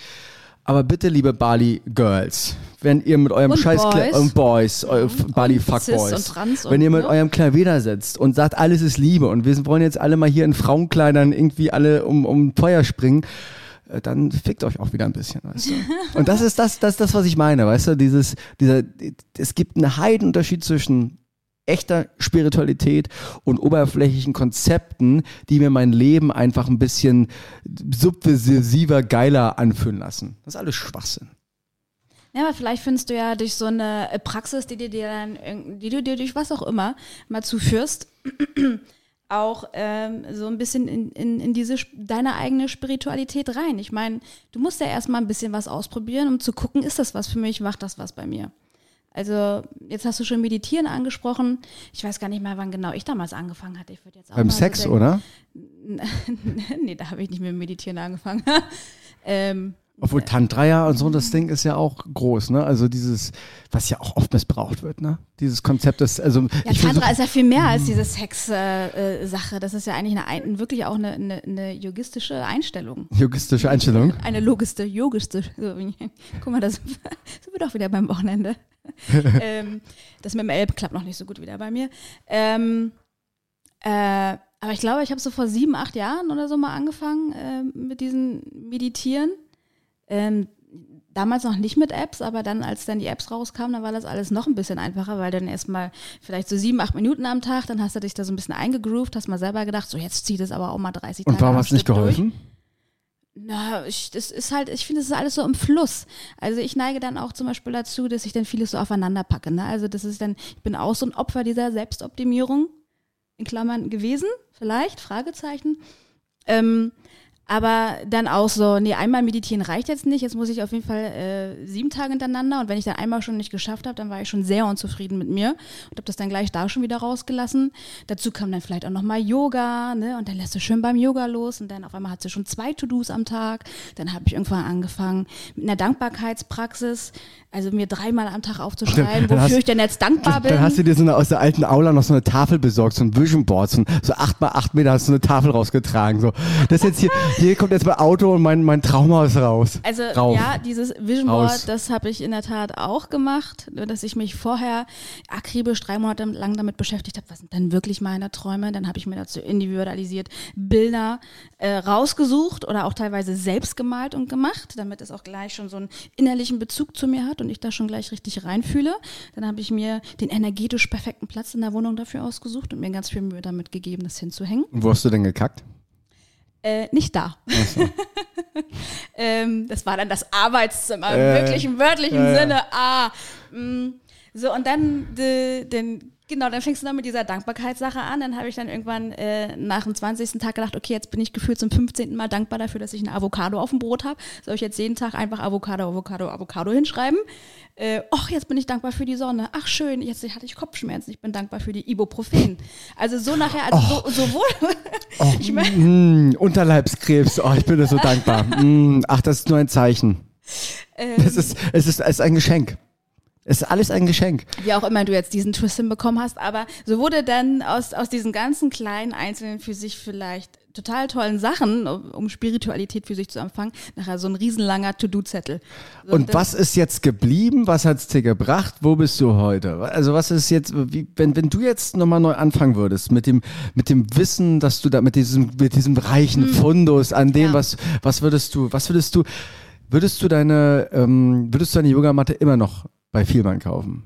Aber bitte, liebe Bali Girls, wenn ihr mit eurem
Und
Scheiß
Boys.
und Boys, eu- Bali Fuck
Cis
Boys, wenn ihr mit
ne?
eurem Klavier sitzt und sagt, alles ist Liebe und wir wollen jetzt alle mal hier in Frauenkleidern irgendwie alle um, um Feuer springen, äh, dann fickt euch auch wieder ein bisschen, weißt du. Und das ist das, das, das, was ich meine, weißt du, dieses, dieser, es gibt einen Heidenunterschied zwischen echter Spiritualität und oberflächlichen Konzepten, die mir mein Leben einfach ein bisschen subversiver, geiler anfühlen lassen. Das ist alles Schwachsinn.
Ja, aber vielleicht findest du ja durch so eine Praxis, die dir, dann, die du dir durch was auch immer mal zuführst, auch ähm, so ein bisschen in, in, in diese deine eigene Spiritualität rein. Ich meine, du musst ja erstmal ein bisschen was ausprobieren, um zu gucken, ist das was für mich, macht das was bei mir. Also, jetzt hast du schon Meditieren angesprochen. Ich weiß gar nicht mal, wann genau ich damals angefangen hatte. Ich würde jetzt auch
Beim
so
Sex,
denken-
oder?
nee, da habe ich nicht mit Meditieren angefangen. ähm,
Obwohl Tantra ja und so, das Ding ist ja auch groß, ne? Also dieses, was ja auch oft missbraucht wird, ne? Dieses Konzept ist, also
Ja, Tantra ist ja viel mehr als diese Sex-Sache. Äh, Sache. das ist ja eigentlich eine, ein, wirklich auch eine, eine, eine yogistische Einstellung.
yogistische Einstellung.
Eine logische, yogische. So, guck mal, das sind wir doch wieder beim Wochenende. ähm, das mit dem Elb klappt noch nicht so gut wieder bei mir. Ähm, äh, aber ich glaube, ich habe so vor sieben, acht Jahren oder so mal angefangen äh, mit diesem Meditieren. Ähm, damals noch nicht mit Apps, aber dann, als dann die Apps rauskamen, dann war das alles noch ein bisschen einfacher, weil dann erstmal vielleicht so sieben, acht Minuten am Tag, dann hast du dich da so ein bisschen eingegroovt, hast mal selber gedacht, so jetzt zieht es aber auch mal 30
Und
Tage
warum
am
hat es nicht
durch.
geholfen?
Na, ich, das ist halt, ich finde, es ist alles so im Fluss. Also ich neige dann auch zum Beispiel dazu, dass ich dann vieles so aufeinander packe. Ne? Also das ist dann, ich bin auch so ein Opfer dieser Selbstoptimierung, in Klammern gewesen, vielleicht, Fragezeichen. Ähm, aber dann auch so, nee, einmal meditieren reicht jetzt nicht, jetzt muss ich auf jeden Fall äh, sieben Tage hintereinander und wenn ich dann einmal schon nicht geschafft habe, dann war ich schon sehr unzufrieden mit mir und habe das dann gleich da schon wieder rausgelassen. Dazu kam dann vielleicht auch nochmal Yoga, ne, und dann lässt du schön beim Yoga los und dann auf einmal hat sie schon zwei To-Dos am Tag. Dann habe ich irgendwann angefangen mit einer Dankbarkeitspraxis, also mir dreimal am Tag aufzuschreiben,
Dann hast-
wofür ich denn jetzt dankbar bin.
Dann hast du dir so eine, aus der alten Aula noch so eine Tafel besorgt, so ein Vision Board, so, so acht mal acht Meter hast du eine Tafel rausgetragen. So, das jetzt hier, Hier kommt jetzt mein Auto und mein, mein Traumhaus raus.
Also
Rauf.
ja, dieses Vision
Raus.
Board, das habe ich in der Tat auch gemacht, nur dass ich mich vorher akribisch drei Monate lang damit beschäftigt habe, was sind denn wirklich meine Träume. Dann habe ich mir dazu individualisiert Bilder äh, rausgesucht oder auch teilweise selbst gemalt und gemacht, damit es auch gleich schon so einen innerlichen Bezug zu mir hat und ich da schon gleich richtig reinfühle. Dann habe ich mir den energetisch perfekten Platz in der Wohnung dafür ausgesucht und mir ganz viel Mühe damit gegeben, das hinzuhängen.
Und wo hast du denn gekackt?
Äh, nicht da. ähm, das war dann das Arbeitszimmer, im
Äh,
wirklich im wörtlichen
ja, ja.
Sinne. Ah, mh. so und dann de, den, genau, dann fängst du dann mit dieser Dankbarkeitssache an. Dann habe ich dann irgendwann äh, nach dem 20. Tag gedacht, okay, jetzt bin ich gefühlt zum 15. Mal dankbar dafür, dass ich eine Avocado auf dem Brot habe. Soll ich jetzt jeden Tag einfach Avocado, Avocado, Avocado hinschreiben? Äh, ach, jetzt bin ich dankbar für die Sonne. Ach schön, jetzt hatte ich Kopfschmerzen. Ich bin dankbar für die Ibuprofen. Also so nachher, also so, sowohl. ich meine,
Mm, Unterleibskrebs, oh, ich bin dir so dankbar. Mm, ach, das ist nur ein Zeichen.
ähm,
Es ist, es ist, es ist ein Geschenk. Es ist alles ein Geschenk.
wie auch immer du jetzt diesen Twist hinbekommen hast, aber so wurde dann aus, aus diesen ganzen kleinen einzelnen für sich vielleicht total tollen Sachen, um um Spiritualität für sich zu empfangen, nachher so ein riesenlanger To-Do-Zettel. So,
Und was ist jetzt geblieben? Was hat's dir gebracht? Wo bist du heute? Also was ist jetzt, wie, wenn, wenn du jetzt nochmal neu anfangen würdest, mit dem, mit dem Wissen, dass du da, mit diesem, mit diesem reichen Fundus an dem,
Ja.
was, was würdest du, was würdest du, würdest du deine, ähm, würdest du deine Yogamatte immer noch bei Vielmann kaufen?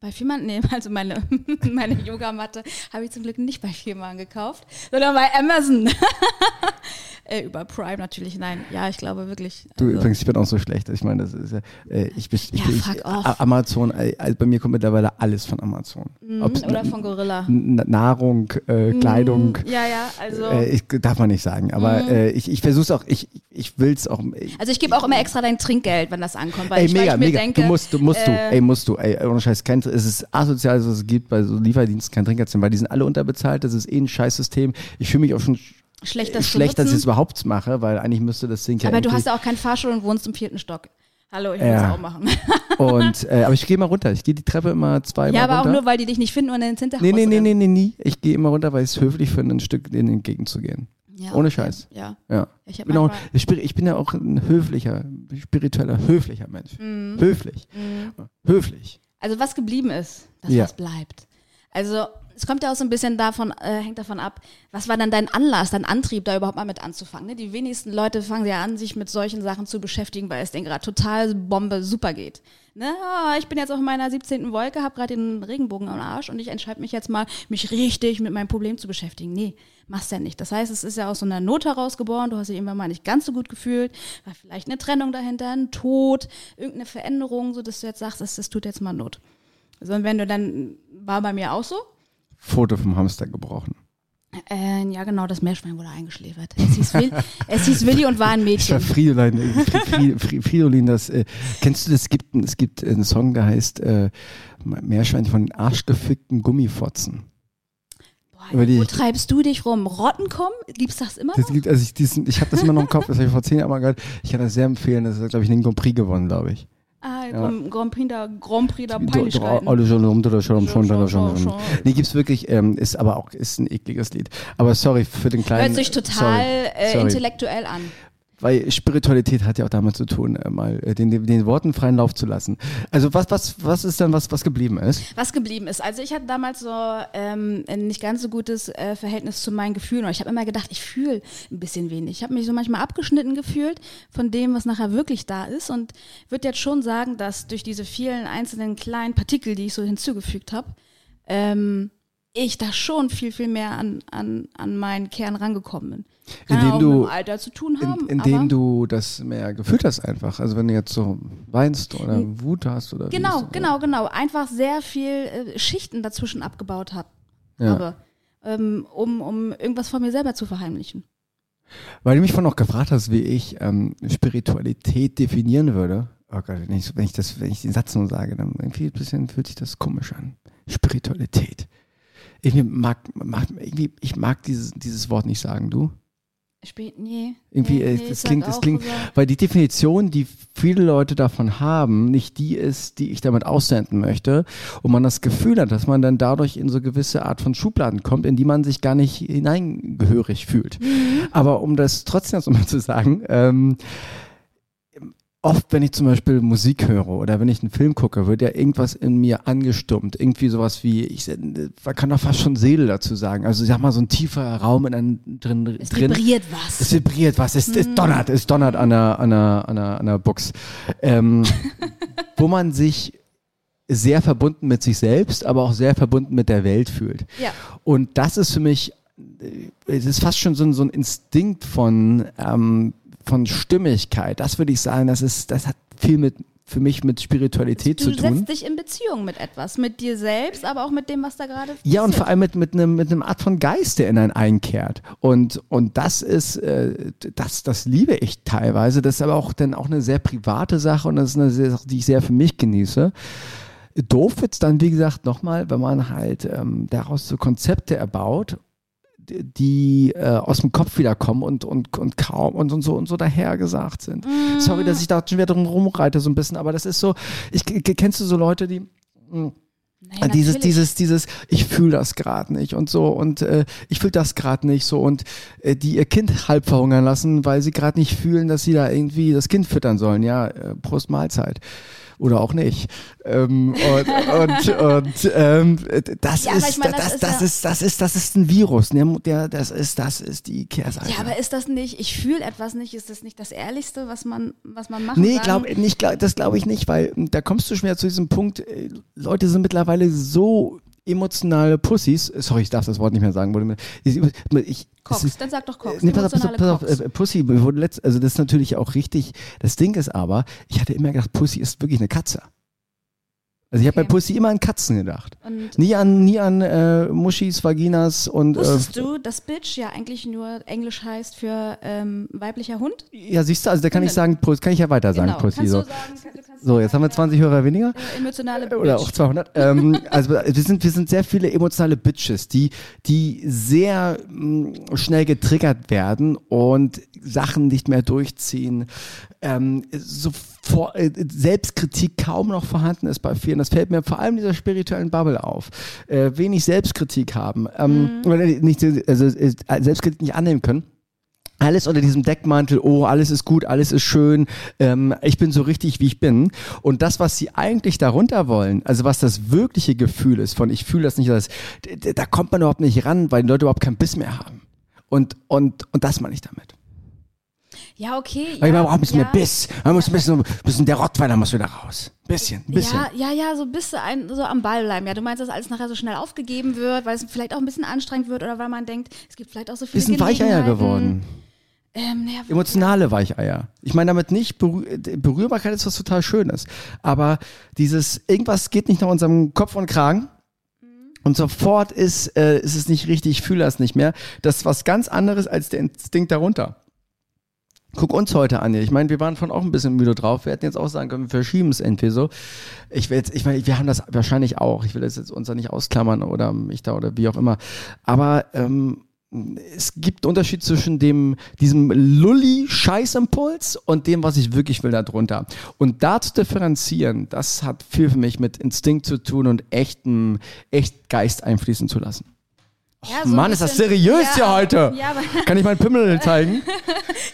Bei Vielmann, nee, also meine, meine Yogamatte habe ich zum Glück nicht bei Vielmann gekauft, sondern bei Amazon. äh, über Prime natürlich, nein. Ja, ich glaube wirklich.
Du
also-
übrigens, ich bin auch so schlecht. Ich meine, das ist ja, äh, ich bin, ich,
Ja,
bin- ich, Amazon, äh, also bei mir kommt mittlerweile alles von Amazon.
Mhm, oder von Gorilla.
Nahrung, äh, Kleidung.
Ja, ja, also.
Äh, ich, darf man nicht sagen, aber
Mhm.
äh, ich, ich versuche es auch, ich, ich will es auch. Ich,
Also ich gebe auch immer extra dein Trinkgeld, wenn das ankommt, weil
ey,
ich, weil
mega,
ich mir
mega.
denke,
du musst, du musst, du,
äh,
ey, musst du, ey, ohne Scheiß, kein, es ist asozial, was es gibt bei so Lieferdiensten, kein Trinkgeld weil die sind alle unterbezahlt, das ist eh ein Scheißsystem. Ich fühle mich auch schon
schlecht, das
schlecht,
zu
dass ich es überhaupt mache, weil eigentlich müsste das Ding ja
Aber du hast ja auch keinen Fahrstuhl und wohnst im vierten Stock. Hallo, ich will
Ja.
es auch machen.
Und, äh, aber ich gehe mal runter. Ich gehe die Treppe immer zweimal
ja, aber auch
runter.
nur, weil die dich nicht finden und dann ins Hinterhaus
nee, nee, nee, nee, nee, nie. Ich gehe immer runter, weil ich es höflich finde, ein Stück denen entgegenzugehen.
Ja,
Ohne
okay.
Scheiß.
Ja.
Ja.
Ich
Genau.
manchmal-
Ich, bin ja auch ein höflicher, spiritueller, höflicher Mensch.
Mhm.
Höflich. Höflich.
Also was geblieben ist, das
Ja.
was bleibt. Also es kommt ja auch so ein bisschen davon, äh, hängt davon ab, was war dann dein Anlass, dein Antrieb, da überhaupt mal mit anzufangen. Ne? Die wenigsten Leute fangen ja an, sich mit solchen Sachen zu beschäftigen, weil es denen gerade total Bombe super geht. Ne? Ah, ich bin jetzt in meiner 17. Wolke, habe gerade den Regenbogen am Arsch und ich entscheide mich jetzt mal, mich richtig mit meinem Problem zu beschäftigen. Nee, machst ja nicht. Das heißt, es ist ja aus so einer Not heraus geboren, du hast dich irgendwann mal nicht ganz so gut gefühlt, war vielleicht eine Trennung dahinter, ein Tod, irgendeine Veränderung, so dass du jetzt sagst, das, das tut jetzt mal Not. So, und wenn du dann, war bei mir auch so,
Foto vom Hamster gebrochen.
äh, ja genau, das Meerschwein wurde eingeschläfert. Es hieß, Will, es hieß Willi und war ein Mädchen.
Fridolin, äh, Fri- Fri- Fri- Fridolin, das, äh, kennst du das? Es gibt, es gibt einen Song, der heißt äh, Meerschwein von den arschgefickten Gummifotzen.
Boah,
die
wo treibst du dich rum? Rotten kommen? Gibt's das immer
Das
noch?
gibt, also ich, diesen, ich habe das immer noch im Kopf, das habe ich vor zehn Jahren mal gehört. Ich kann das sehr empfehlen. Das hat, glaube ich, den Grand Prix gewonnen, glaube ich.
Ah, Grand, Grand Prix der, Grand Prix der Peinlichkeiten.
alle schon rum, oder schon, schon, schon,
schon.
schon. Nee, gibt's wirklich, ähm, ist aber auch, ist ein ekliges Lied. Aber sorry für den kleinen.
Hört sich total
sorry,
äh,
sorry.
intellektuell an.
Weil Spiritualität hat ja auch damit zu tun, äh, mal äh, den, den Worten freien Lauf zu lassen. Also was, was, was ist dann was, was geblieben ist?
Was geblieben ist. Also ich hatte damals so ähm, ein nicht ganz so gutes äh, Verhältnis zu meinen Gefühlen. Ich habe immer gedacht, ich fühle ein bisschen wenig. Ich habe mich so manchmal abgeschnitten gefühlt von dem, was nachher wirklich da ist. Und würde jetzt schon sagen, dass durch diese vielen einzelnen kleinen Partikel, die ich so hinzugefügt habe, ähm, ich da schon viel, viel mehr an, an, an meinen Kern rangekommen bin. Kann
Indem
auch
du-
mit dem Alter zu tun haben.
In, indem du das mehr gefühlt hast einfach. Also wenn du jetzt so weinst oder Wut hast oder
Genau,
ist-
genau, genau. Einfach sehr viel äh, Schichten dazwischen abgebaut hab,
Ja.
habe, ähm, um, um irgendwas von mir selber zu verheimlichen.
Weil du mich vorhin auch gefragt hast, wie ich ähm, Spiritualität definieren würde. Oh Gott, wenn ich, wenn ich das, wenn ich den Satz nur sage, dann irgendwie ein bisschen fühlt sich das komisch an. Spiritualität. Ich mag, mag irgendwie, ich mag dieses, dieses Wort nicht sagen, du.
Spät, nee.
Irgendwie,
nee,
äh,
nee,
das klingt, das klingt, weil die Definition, die viele Leute davon haben, nicht die ist, die ich damit aussenden möchte. Und man das Gefühl hat, dass man dann dadurch in so gewisse Art von Schubladen kommt, in die man sich gar nicht hineingehörig fühlt.
Mhm.
Aber um das trotzdem jetzt mal zu sagen, ähm, oft, wenn ich zum Beispiel Musik höre oder wenn ich einen Film gucke, wird ja irgendwas in mir angestummt. Irgendwie sowas wie, ich man kann doch fast schon Seele dazu sagen. Also sag mal, so ein tiefer Raum in einem drin.
Es
drin.
vibriert was.
Es vibriert was, es,
Mhm.
es donnert, es donnert an der, an der, an der, an der Box. Ähm, wo man sich sehr verbunden mit sich selbst, aber auch sehr verbunden mit der Welt fühlt.
Ja.
Und das ist für mich, äh, es ist fast schon so ein, so ein Instinkt von, ähm, von Stimmigkeit. Das würde ich sagen, das ist, das hat viel mit, für mich mit Spiritualität
Du
zu tun.
setzt dich in Beziehung mit etwas, mit dir selbst, aber auch mit dem, was da gerade
Ja, und
passiert.
vor allem mit, mit, einem, mit einem Art von Geist, der in einen einkehrt. Und, und das ist, äh, das, das liebe ich teilweise. Das ist aber auch dann auch eine sehr private Sache und das ist eine Sache, die ich sehr für mich genieße. Doof wird's dann, wie gesagt, nochmal, wenn man halt ähm, daraus so Konzepte erbaut, die- äh, aus dem Kopf wieder kommen und, und, und kaum und, und so und so dahergesagt sind. Sorry, dass ich da schon wieder drum rumreite so ein bisschen, aber das ist so, ich, kennst du so Leute, die mh,
Naja,
dieses,
natürlich.
dieses, dieses, ich fühle das gerade nicht und so und äh, ich fühle das gerade nicht so und äh, die ihr Kind halb verhungern lassen, weil sie gerade nicht fühlen, dass sie da irgendwie das Kind füttern sollen. Ja, äh, Prost Mahlzeit. Oder auch nicht. Ähm, und und, und ähm, das
Ja,
ist,
meine,
das,
das ist
das
ja-
ist, das ist, das ist ein Virus. Der, der, das ist, das ist die Kehrseite.
Ja, aber ist das nicht, ich fühle etwas nicht, ist das nicht das Ehrlichste, was man, was man machen
Nee, glaub, nicht, glaub, das glaube ich nicht, weil ähm, da kommst du schon wieder zu diesem Punkt, äh, Leute sind mittlerweile so emotionale Pussys, sorry, ich darf das Wort nicht mehr sagen, wurde mir, ich, ich,
Cox,
ist-
dann sag doch Cox.
Nee, pass auf, pass auf, pass auf, äh, Pussy also das ist natürlich auch richtig. Das Ding ist aber, ich hatte immer gedacht, Pussy ist wirklich eine Katze. Also ich habe bei
Okay.
Pussy immer an Katzen gedacht.
Und
Nie an, nie an äh, Muschis, Vaginas und äh,
wusstest du, dass Bitch ja eigentlich nur Englisch heißt für ähm, weiblicher Hund?
ja, siehst du, also da kann ich
Hundin.
sagen, Pussy, kann ich ja weiter sagen,
genau.
Pussy.
Kannst
So.
du sagen, kann, du kannst
so, jetzt haben wir 20 Hörer weniger.
Äh, emotionale Bitch.
Oder auch 200. ähm, also wir sind, wir sind sehr viele emotionale Bitches, die, die sehr mh, schnell getriggert werden und Sachen nicht mehr durchziehen. Ähm, sofort, äh, Selbstkritik kaum noch vorhanden ist bei vielen. Das fällt mir vor allem in dieser spirituellen Bubble auf. Äh, wenig Selbstkritik haben. Ähm, oder nicht, also äh, Selbstkritik nicht annehmen können. Alles unter diesem Deckmantel, oh, alles ist gut, alles ist schön, ähm, ich bin so richtig, wie ich bin. Und das, was sie eigentlich darunter wollen, also was das wirkliche Gefühl ist von, ich fühle das nicht, das, da kommt man überhaupt nicht ran, weil die Leute überhaupt keinen Biss mehr haben. Und, und, und das meine ich damit.
Ja, okay.
Weil
ja,
man braucht ein bisschen
ja.
mehr Biss. Man muss ein bisschen, ein bisschen, der Rottweiler muss wieder raus. Bisschen, ein bisschen.
Ja, ja, ja, so bist du ein, so am Ball bleiben. Ja, du meinst, dass alles nachher so schnell aufgegeben wird, weil es vielleicht auch ein bisschen anstrengend wird oder weil man denkt, es gibt vielleicht auch so viele
Bisschen
Gelegenheiten.
geworden.
Ähm, naja,
Emotionale Weicheier. Ich meine damit nicht, Berühr Berührbarkeit ist was total Schönes. Aber dieses, irgendwas geht nicht nach unserem Kopf und Kragen. Und sofort ist, äh, ist es nicht richtig, ich fühle das nicht mehr. Das ist was ganz anderes als der Instinkt darunter. Guck uns heute an. Ich meine, wir waren von auch ein bisschen müde drauf. Wir hätten jetzt auch sagen können, wir verschieben es irgendwie so. Ich will jetzt, ich meine, wir haben das wahrscheinlich auch. Ich will das jetzt uns da nicht ausklammern oder mich da oder wie auch immer. Aber ähm, es gibt Unterschied zwischen dem, diesem Lulli-Scheißimpuls und dem, was ich wirklich will darunter. Und da zu differenzieren, das hat viel für mich mit Instinkt zu tun und echten, echt Geist einfließen zu lassen.
Ja, so
Mann, ist das seriös
ja,
hier heute.
Ja,
Kann ich meinen Pimmel zeigen?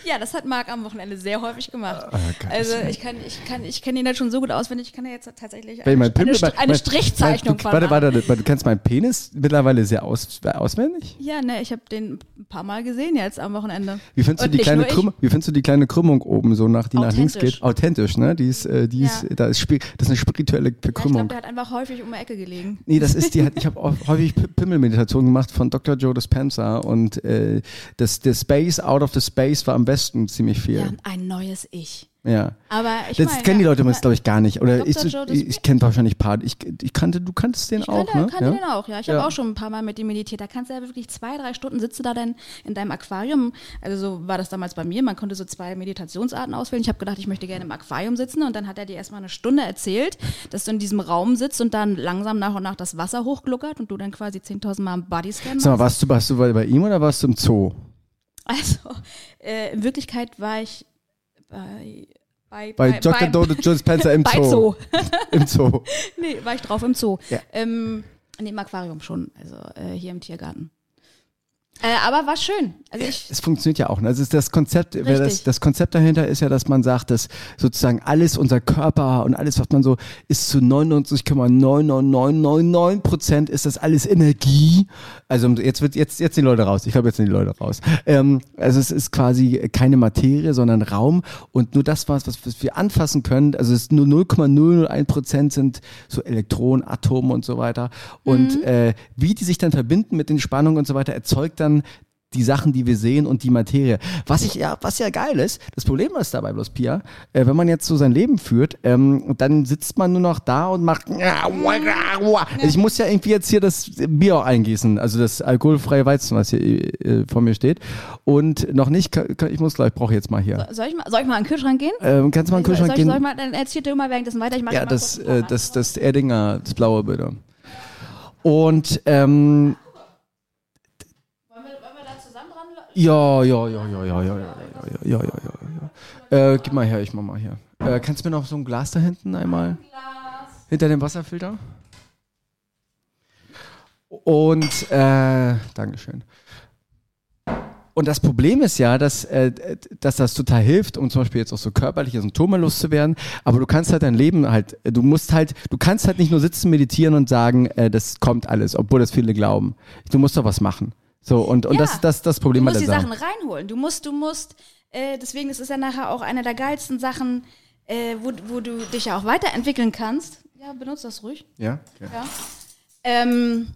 ja, das hat Marc am Wochenende sehr häufig gemacht.
Geil.
also ich kann, ich kann, ich kenne ihn jetzt schon so gut auswendig, ich kann ja jetzt tatsächlich eine,
mein Pimmel,
eine, eine
mein-
Strichzeichnung
mein,
von
Warte, warte, warte, du kennst meinen Penis mittlerweile sehr aus, auswendig?
Ja, ne, ich habe den ein paar Mal gesehen jetzt am Wochenende.
Wie findest, du die kleine. Krümmung, wie findest du die kleine Krümmung oben, so nach, die nach links geht? Authentisch, ne? Die ist, äh, die ist, da ist, das ist eine spirituelle
Ja, ich glaube, der hat einfach häufig um die Ecke gelegen.
Nee, das ist die, hat- ich habe häufig Pimmelmeditation gemacht von Dr. Joe Dispenza und äh, das, der Space out of the Space war am besten ziemlich viel.
Ja, ein neues Ich.
Ja.
Aber ich
Das
meine,
kennen die Leute übrigens, glaube ich, gar nicht. Oder ich, ich, ich kenne wahrscheinlich ein paar. Ich, ich kannte, du kanntest den
Ich
auch,
kannte,
ne?
kannte
ja?
den auch, ja. Ich habe
Ja.
auch schon ein paar Mal mit ihm meditiert. Da kannst du ja wirklich zwei, drei Stunden sitzt du da dann in deinem Aquarium. Also so war das damals bei mir. Man konnte so zwei Meditationsarten auswählen. Ich habe gedacht, ich möchte gerne im Aquarium sitzen und dann hat er dir erstmal eine Stunde erzählt, dass du in diesem Raum sitzt und dann langsam nach und nach das Wasser hochgluckert und du dann quasi 10.000 Mal im Bodyscan
Sag mal,
machst.
warst du, warst du bei, bei ihm oder warst du im Zoo?
Also, äh, in Wirklichkeit war ich bei, bei,
Bei Dr. Donald Joe Spencer im
bei
Zoo.
Zoo.
Im Zoo.
nee, war ich drauf im Zoo.
Ja.
Ähm, nee, im Aquarium schon, also äh, hier im Tiergarten. Äh, aber war schön. Also ich,
Es funktioniert ja auch. Ne? Also das Konzept, das, das Konzept dahinter ist ja, dass man sagt, dass sozusagen alles, unser Körper und alles, was man so ist, zu 99,99999 Prozent ist das alles Energie. Also jetzt wird jetzt jetzt die Leute raus. Ich glaube jetzt sind die Leute raus. Ähm, also es ist quasi keine Materie, sondern Raum und nur das, was, was, wir anfassen können. Also es ist nur 0,001 Prozent sind so Elektronen, Atome und so weiter. Und äh, wie die sich dann verbinden mit den Spannungen und so weiter, erzeugt dann die Sachen, die wir sehen und die Materie. Was ich ja, was ja geil ist, das Problem ist dabei bloß, Pia, äh, wenn man jetzt so sein Leben führt, ähm, dann sitzt man nur noch da und macht. Ich muss ja irgendwie jetzt hier das Bier auch eingießen, also das alkoholfreie Weizen, was hier äh, vor mir steht. Und noch nicht, ich muss gleich, brauche jetzt mal hier.
soll, ich mal, soll ich mal an den Kühlschrank gehen?
Ähm, kannst du mal in den
soll,
Kühlschrank
ich,
gehen?
soll ich mal, dann erzählt ihr immer währenddessen weiter. Ich mach
Ja,
mal
das, äh, das, das Erdinger, das blaue bitte. Und ähm,
Wollen wir, wollen wir da zusammen dran?
Ja, ja, ja, ja, ja, ja, ja, ja, ja, ja, ja, ja. Äh, gib mal her, ich mach mal hier. Äh, kannst du mir noch so ein Glas da hinten einmal? Hinter dem Wasserfilter? Und, äh, Dankeschön. Und das Problem ist ja, dass, äh, dass das total hilft, um zum Beispiel jetzt auch so körperliche Symptome loszuwerden. Aber du kannst halt dein Leben halt, du musst halt, du kannst halt nicht nur sitzen, meditieren und sagen, äh, das kommt alles, obwohl das viele glauben. Du musst doch was machen. So, und, und
Ja.
das ist das, das Problem
Du musst die
Sache.
Sachen reinholen. Du musst, du musst, äh, deswegen ist es ja nachher auch eine der geilsten Sachen, äh, wo, wo du dich ja auch weiterentwickeln kannst. Ja, benutzt das ruhig.
Ja? ja.
Ja. Ähm,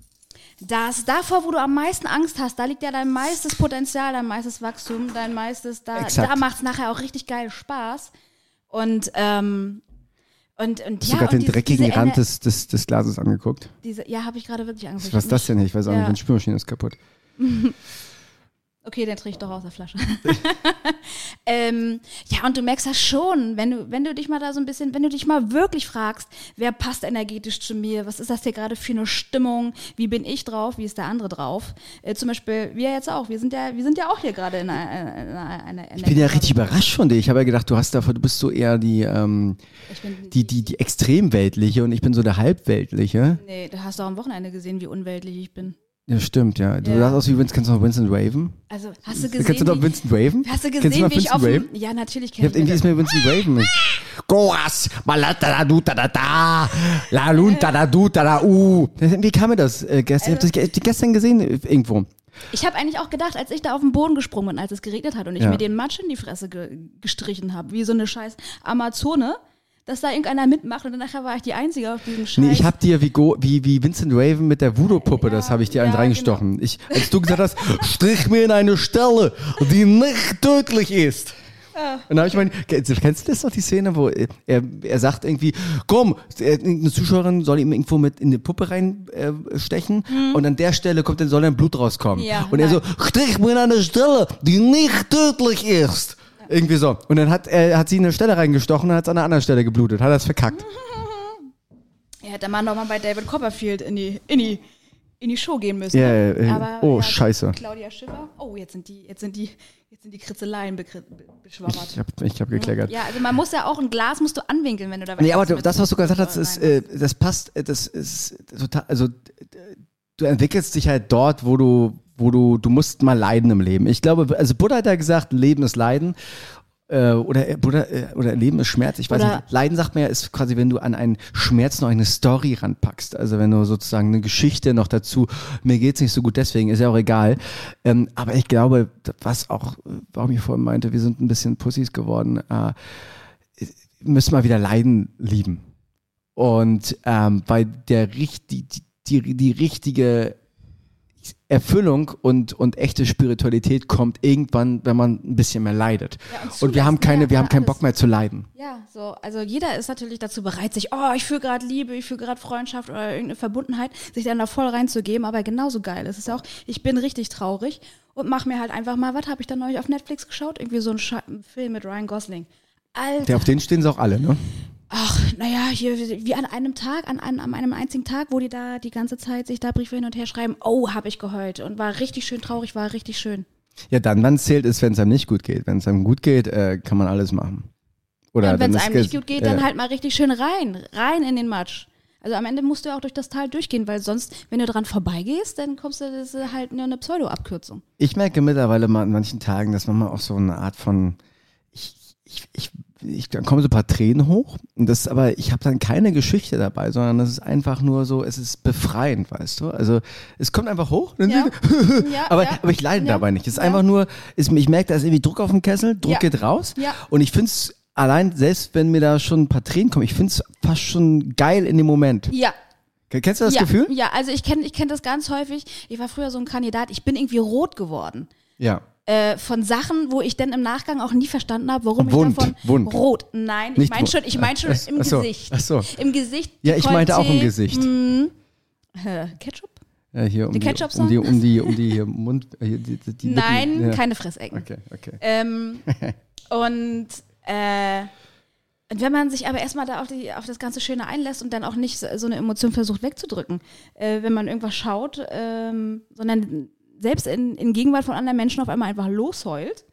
das davor, wo du am meisten Angst hast, da liegt ja dein meistes Potenzial, dein meistes Wachstum, dein meistes, da,
Exakt.
da macht es nachher auch richtig geil Spaß. Und, ähm, und, und
Hast
ja,
du gerade
und
den
diese-
dreckigen
diese
Rand des, des, des Glases angeguckt?
Diese, ja, habe ich gerade wirklich angeguckt.
Was ist das denn? Ich weiß auch nicht,
Ja.
meine Spülmaschine ist kaputt.
Okay, den trinke ich doch aus der Flasche. ähm, ja, und du merkst das schon, wenn du, wenn du dich mal da so ein bisschen, wenn du dich mal wirklich fragst, wer passt energetisch zu mir, was ist das hier gerade für eine Stimmung, wie bin ich drauf, wie ist der andere drauf? Äh, zum Beispiel, wir jetzt auch, wir sind ja, wir sind ja auch hier gerade in einer, in einer, einer
Ich bin ja richtig überrascht von dir. Ich habe ja gedacht, du hast davon, du bist so eher die, ähm, die, die, die Extremweltliche und ich bin so der Halbweltliche.
Nee, du hast doch am Wochenende gesehen, wie unweltlich ich bin.
Ja, stimmt, ja. Du
Ja.
sahst aus wie Vincent, kennst du noch Vincent Raven?
Also, hast du gesehen,
Kennst du noch
wie,
Vincent Raven?
hast du
Kennst du
gesehen,
noch
wie ich
Vincent
auf dem,
Raven?
ja, natürlich
Ich
kenn
hab, irgendwie ist mir Vincent Raven. Goas, malata du da da da, la lunta da du da da u. Wie kam mir das äh, gestern? Ich hab das ge- gestern gesehen äh, irgendwo.
Ich habe eigentlich auch gedacht, als ich da auf den Boden gesprungen bin, als es geregnet hat und ich
Ja.
mir den Matsch in die Fresse ge gestrichen habe, wie so eine scheiß Amazone, dass da irgendeiner mitmacht und dann nachher war ich die Einzige auf diesem Scheiß.
Nee, ich hab dir wie, Go, wie, wie Vincent Raven mit der Voodoo-Puppe, das habe ich dir
ja,
eins reingestochen. Ich, als du gesagt hast, strich mir in eine Stelle, die nicht tödlich ist. Und dann habe ich mein, kennst kennst du das noch, die Szene, wo er, er sagt irgendwie, komm, er- eine Zuschauerin soll ihm irgendwo mit in die Puppe reinstechen äh, stechen und an der Stelle kommt dann soll dann Blut rauskommen.
Mhm. Ja,
und er so,
nein.
strich mir in eine Stelle, die nicht tödlich ist. Irgendwie so. Und dann hat, er hat sie in eine Stelle reingestochen und hat es an einer anderen Stelle geblutet. Hat das verkackt.
Ja, hätte mal bei David Copperfield in die, in die, in die Show gehen müssen.
Ja,
ne?
äh,
Aber,
oh,
ja,
scheiße.
Claudia Schiffer. Oh, jetzt sind die, jetzt sind die, jetzt sind die Kritzeleien beschwammert.
Ich habe ich hab gekleckert.
Ja, also man muss ja auch ein Glas musst du anwinkeln, wenn du da
Nee, aber du, das, was du gesagt hast, ist, äh, das passt, äh, das ist total, also du entwickelst dich halt dort, wo du, wo du, du musst mal leiden im Leben. Ich glaube, also Buddha hat ja gesagt, Leben ist Leiden. Äh, oder, äh, Buddha, äh, oder Leben ist Schmerz. Ich weiß
Oder-
nicht. Leiden sagt man ja, ist quasi, wenn du an einen Schmerz noch eine Story ranpackst. Also wenn du sozusagen eine Geschichte noch dazu, mir geht's nicht so gut, deswegen ist ja auch egal. Ähm, aber ich glaube, was auch, äh, warum ich vorhin meinte, wir sind ein bisschen Pussys geworden, äh, müssen mal wieder Leiden lieben. Und ähm, bei der richt- die, die, die, die richtige Erfüllung und, und echte Spiritualität kommt irgendwann, wenn man ein bisschen mehr leidet.
Ja, und
und wir haben keine,
ja,
wir haben keinen. Bock mehr zu leiden.
Ja, so, also jeder ist natürlich dazu bereit, sich, oh, ich fühle gerade Liebe, ich fühle gerade Freundschaft oder irgendeine Verbundenheit, sich dann da voll reinzugeben, aber genauso geil. Es ist ja auch, ich bin richtig traurig und mach mir halt einfach mal, was habe ich da neulich auf Netflix geschaut? Irgendwie so ein Film mit Ryan Gosling. Alter,
Der, auf den stehen sie auch alle, ne?
Ach, naja, hier, wie an einem Tag, an, an, an einem einzigen Tag, wo die da die ganze Zeit sich da Briefe hin und her schreiben, oh, habe ich geheult und war richtig schön traurig, war richtig schön.
Ja, dann, wann zählt es, wenn es einem nicht gut geht. Wenn es einem gut geht, äh, kann man alles machen. Oder
wenn es einem nicht gut geht,
äh,
dann halt mal richtig schön rein, rein in den Matsch. Also am Ende musst du auch durch das Tal durchgehen, weil sonst, wenn du dran vorbeigehst, dann kommst du, das ist halt nur eine Pseudo-Abkürzung.
Ich merke mittlerweile mal an manchen Tagen, dass man mal auch so eine Art von, ich, ich, ich, ich dann kommen so ein paar Tränen hoch. Und das aber, ich habe dann keine Geschichte dabei, sondern das ist einfach nur so, es ist befreiend, weißt du? Also es kommt einfach hoch,
Ja.
Aber,
ja.
aber ich leide
Ja.
dabei nicht. Es ist einfach nur, ist, ich merke, da ist irgendwie Druck auf dem Kessel, Druck geht raus.
Ja.
Und ich finde es allein, selbst wenn mir da schon ein paar Tränen kommen, ich finde es fast schon geil in dem Moment.
Ja.
Kennst du das
ja,
Gefühl?
Ja, also ich kenne ich kenn das ganz häufig. Ich war früher so ein Kandidat, ich bin irgendwie rot geworden.
Ja.
Äh, von Sachen, wo ich dann im Nachgang auch nie verstanden habe, warum
Wund,
ich davon
Wund.
rot. Nein, ich
Nicht
meine
wund.
schon, ich meine schon
Ach-
im
ach so,
Gesicht.
ach so.
Im Gesicht.
Ja, ich meinte auch im. Gesicht.
Äh, Ketchup?
Ja, hier um
Die
die,
Ketchup-Song?
um die, um die, um die hier Mund, äh, hier, die, die,
Nein,
ja.
keine Fressecken.
Okay, okay.
Ähm, und äh, und wenn man sich aber erstmal da auf, die, auf das ganze Schöne einlässt und dann auch nicht so, so eine Emotion versucht wegzudrücken, äh, wenn man irgendwas schaut, ähm, sondern selbst in, in Gegenwart von anderen Menschen auf einmal einfach losheult.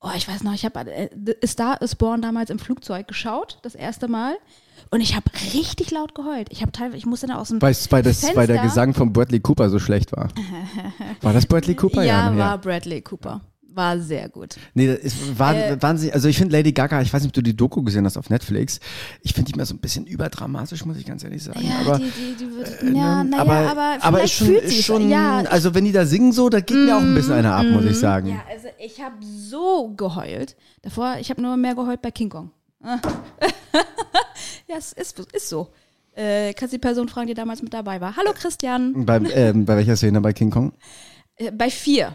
Oh, ich weiß noch, ich habe äh, Star is Born damals im Flugzeug geschaut, das erste Mal. Und ich habe richtig laut geheult. Ich habe teilweise, ich musste dann aus dem
Weil, weil, das, weil der
Fenster-
Gesang von Bradley Cooper so schlecht war. War das Bradley Cooper?
Ja,
ne?
war Bradley Cooper. War sehr gut.
Nee, das ist war,
Äh,
wahnsinnig. Also ich finde Lady Gaga, ich weiß nicht, ob du die Doku gesehen hast auf Netflix. Ich finde die mal so ein bisschen überdramatisch, muss ich ganz ehrlich sagen.
Ja,
aber,
die, die, die wird,
äh,
ja,
ne,
naja,
aber,
aber,
aber ist
vielleicht
schon,
fühlt
ist
sie
schon
Ja,
also wenn die da singen so, da geht mir auch ein bisschen eine ab, muss ich sagen.
Ja, also ich habe so geheult. Davor, ich habe nur mehr geheult bei King Kong. Ja, es ist, ist so. Äh, kannst die Person fragen, die damals mit dabei war. Hallo Christian.
Bei, ähm, bei welcher Szene bei King Kong?
Äh, bei vier.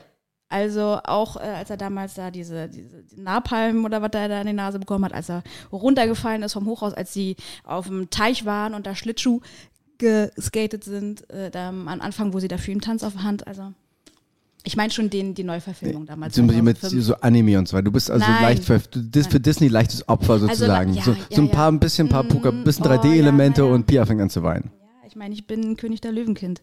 Also auch äh, als er damals da diese, diese Napalm oder was er da in die Nase bekommen hat, als er runtergefallen ist vom Hochhaus, als sie auf dem Teich waren und da Schlittschuh geskatet sind, äh, da am Anfang, wo sie da ihn Tanz auf der Hand, also ich meine schon den, die Neuverfilmung damals.
So mit
2005.
so Anime und so weiter. Du bist also
Nein.
leicht für, für Disney leichtes Opfer sozusagen.
ja,
so,
ja,
so ein paar, ein bisschen, ein paar Puka, ein bisschen
oh,
3D-Elemente
ja, ja.
und Pia fängt an zu weinen.
Ja, ich meine, ich bin König der Löwenkind.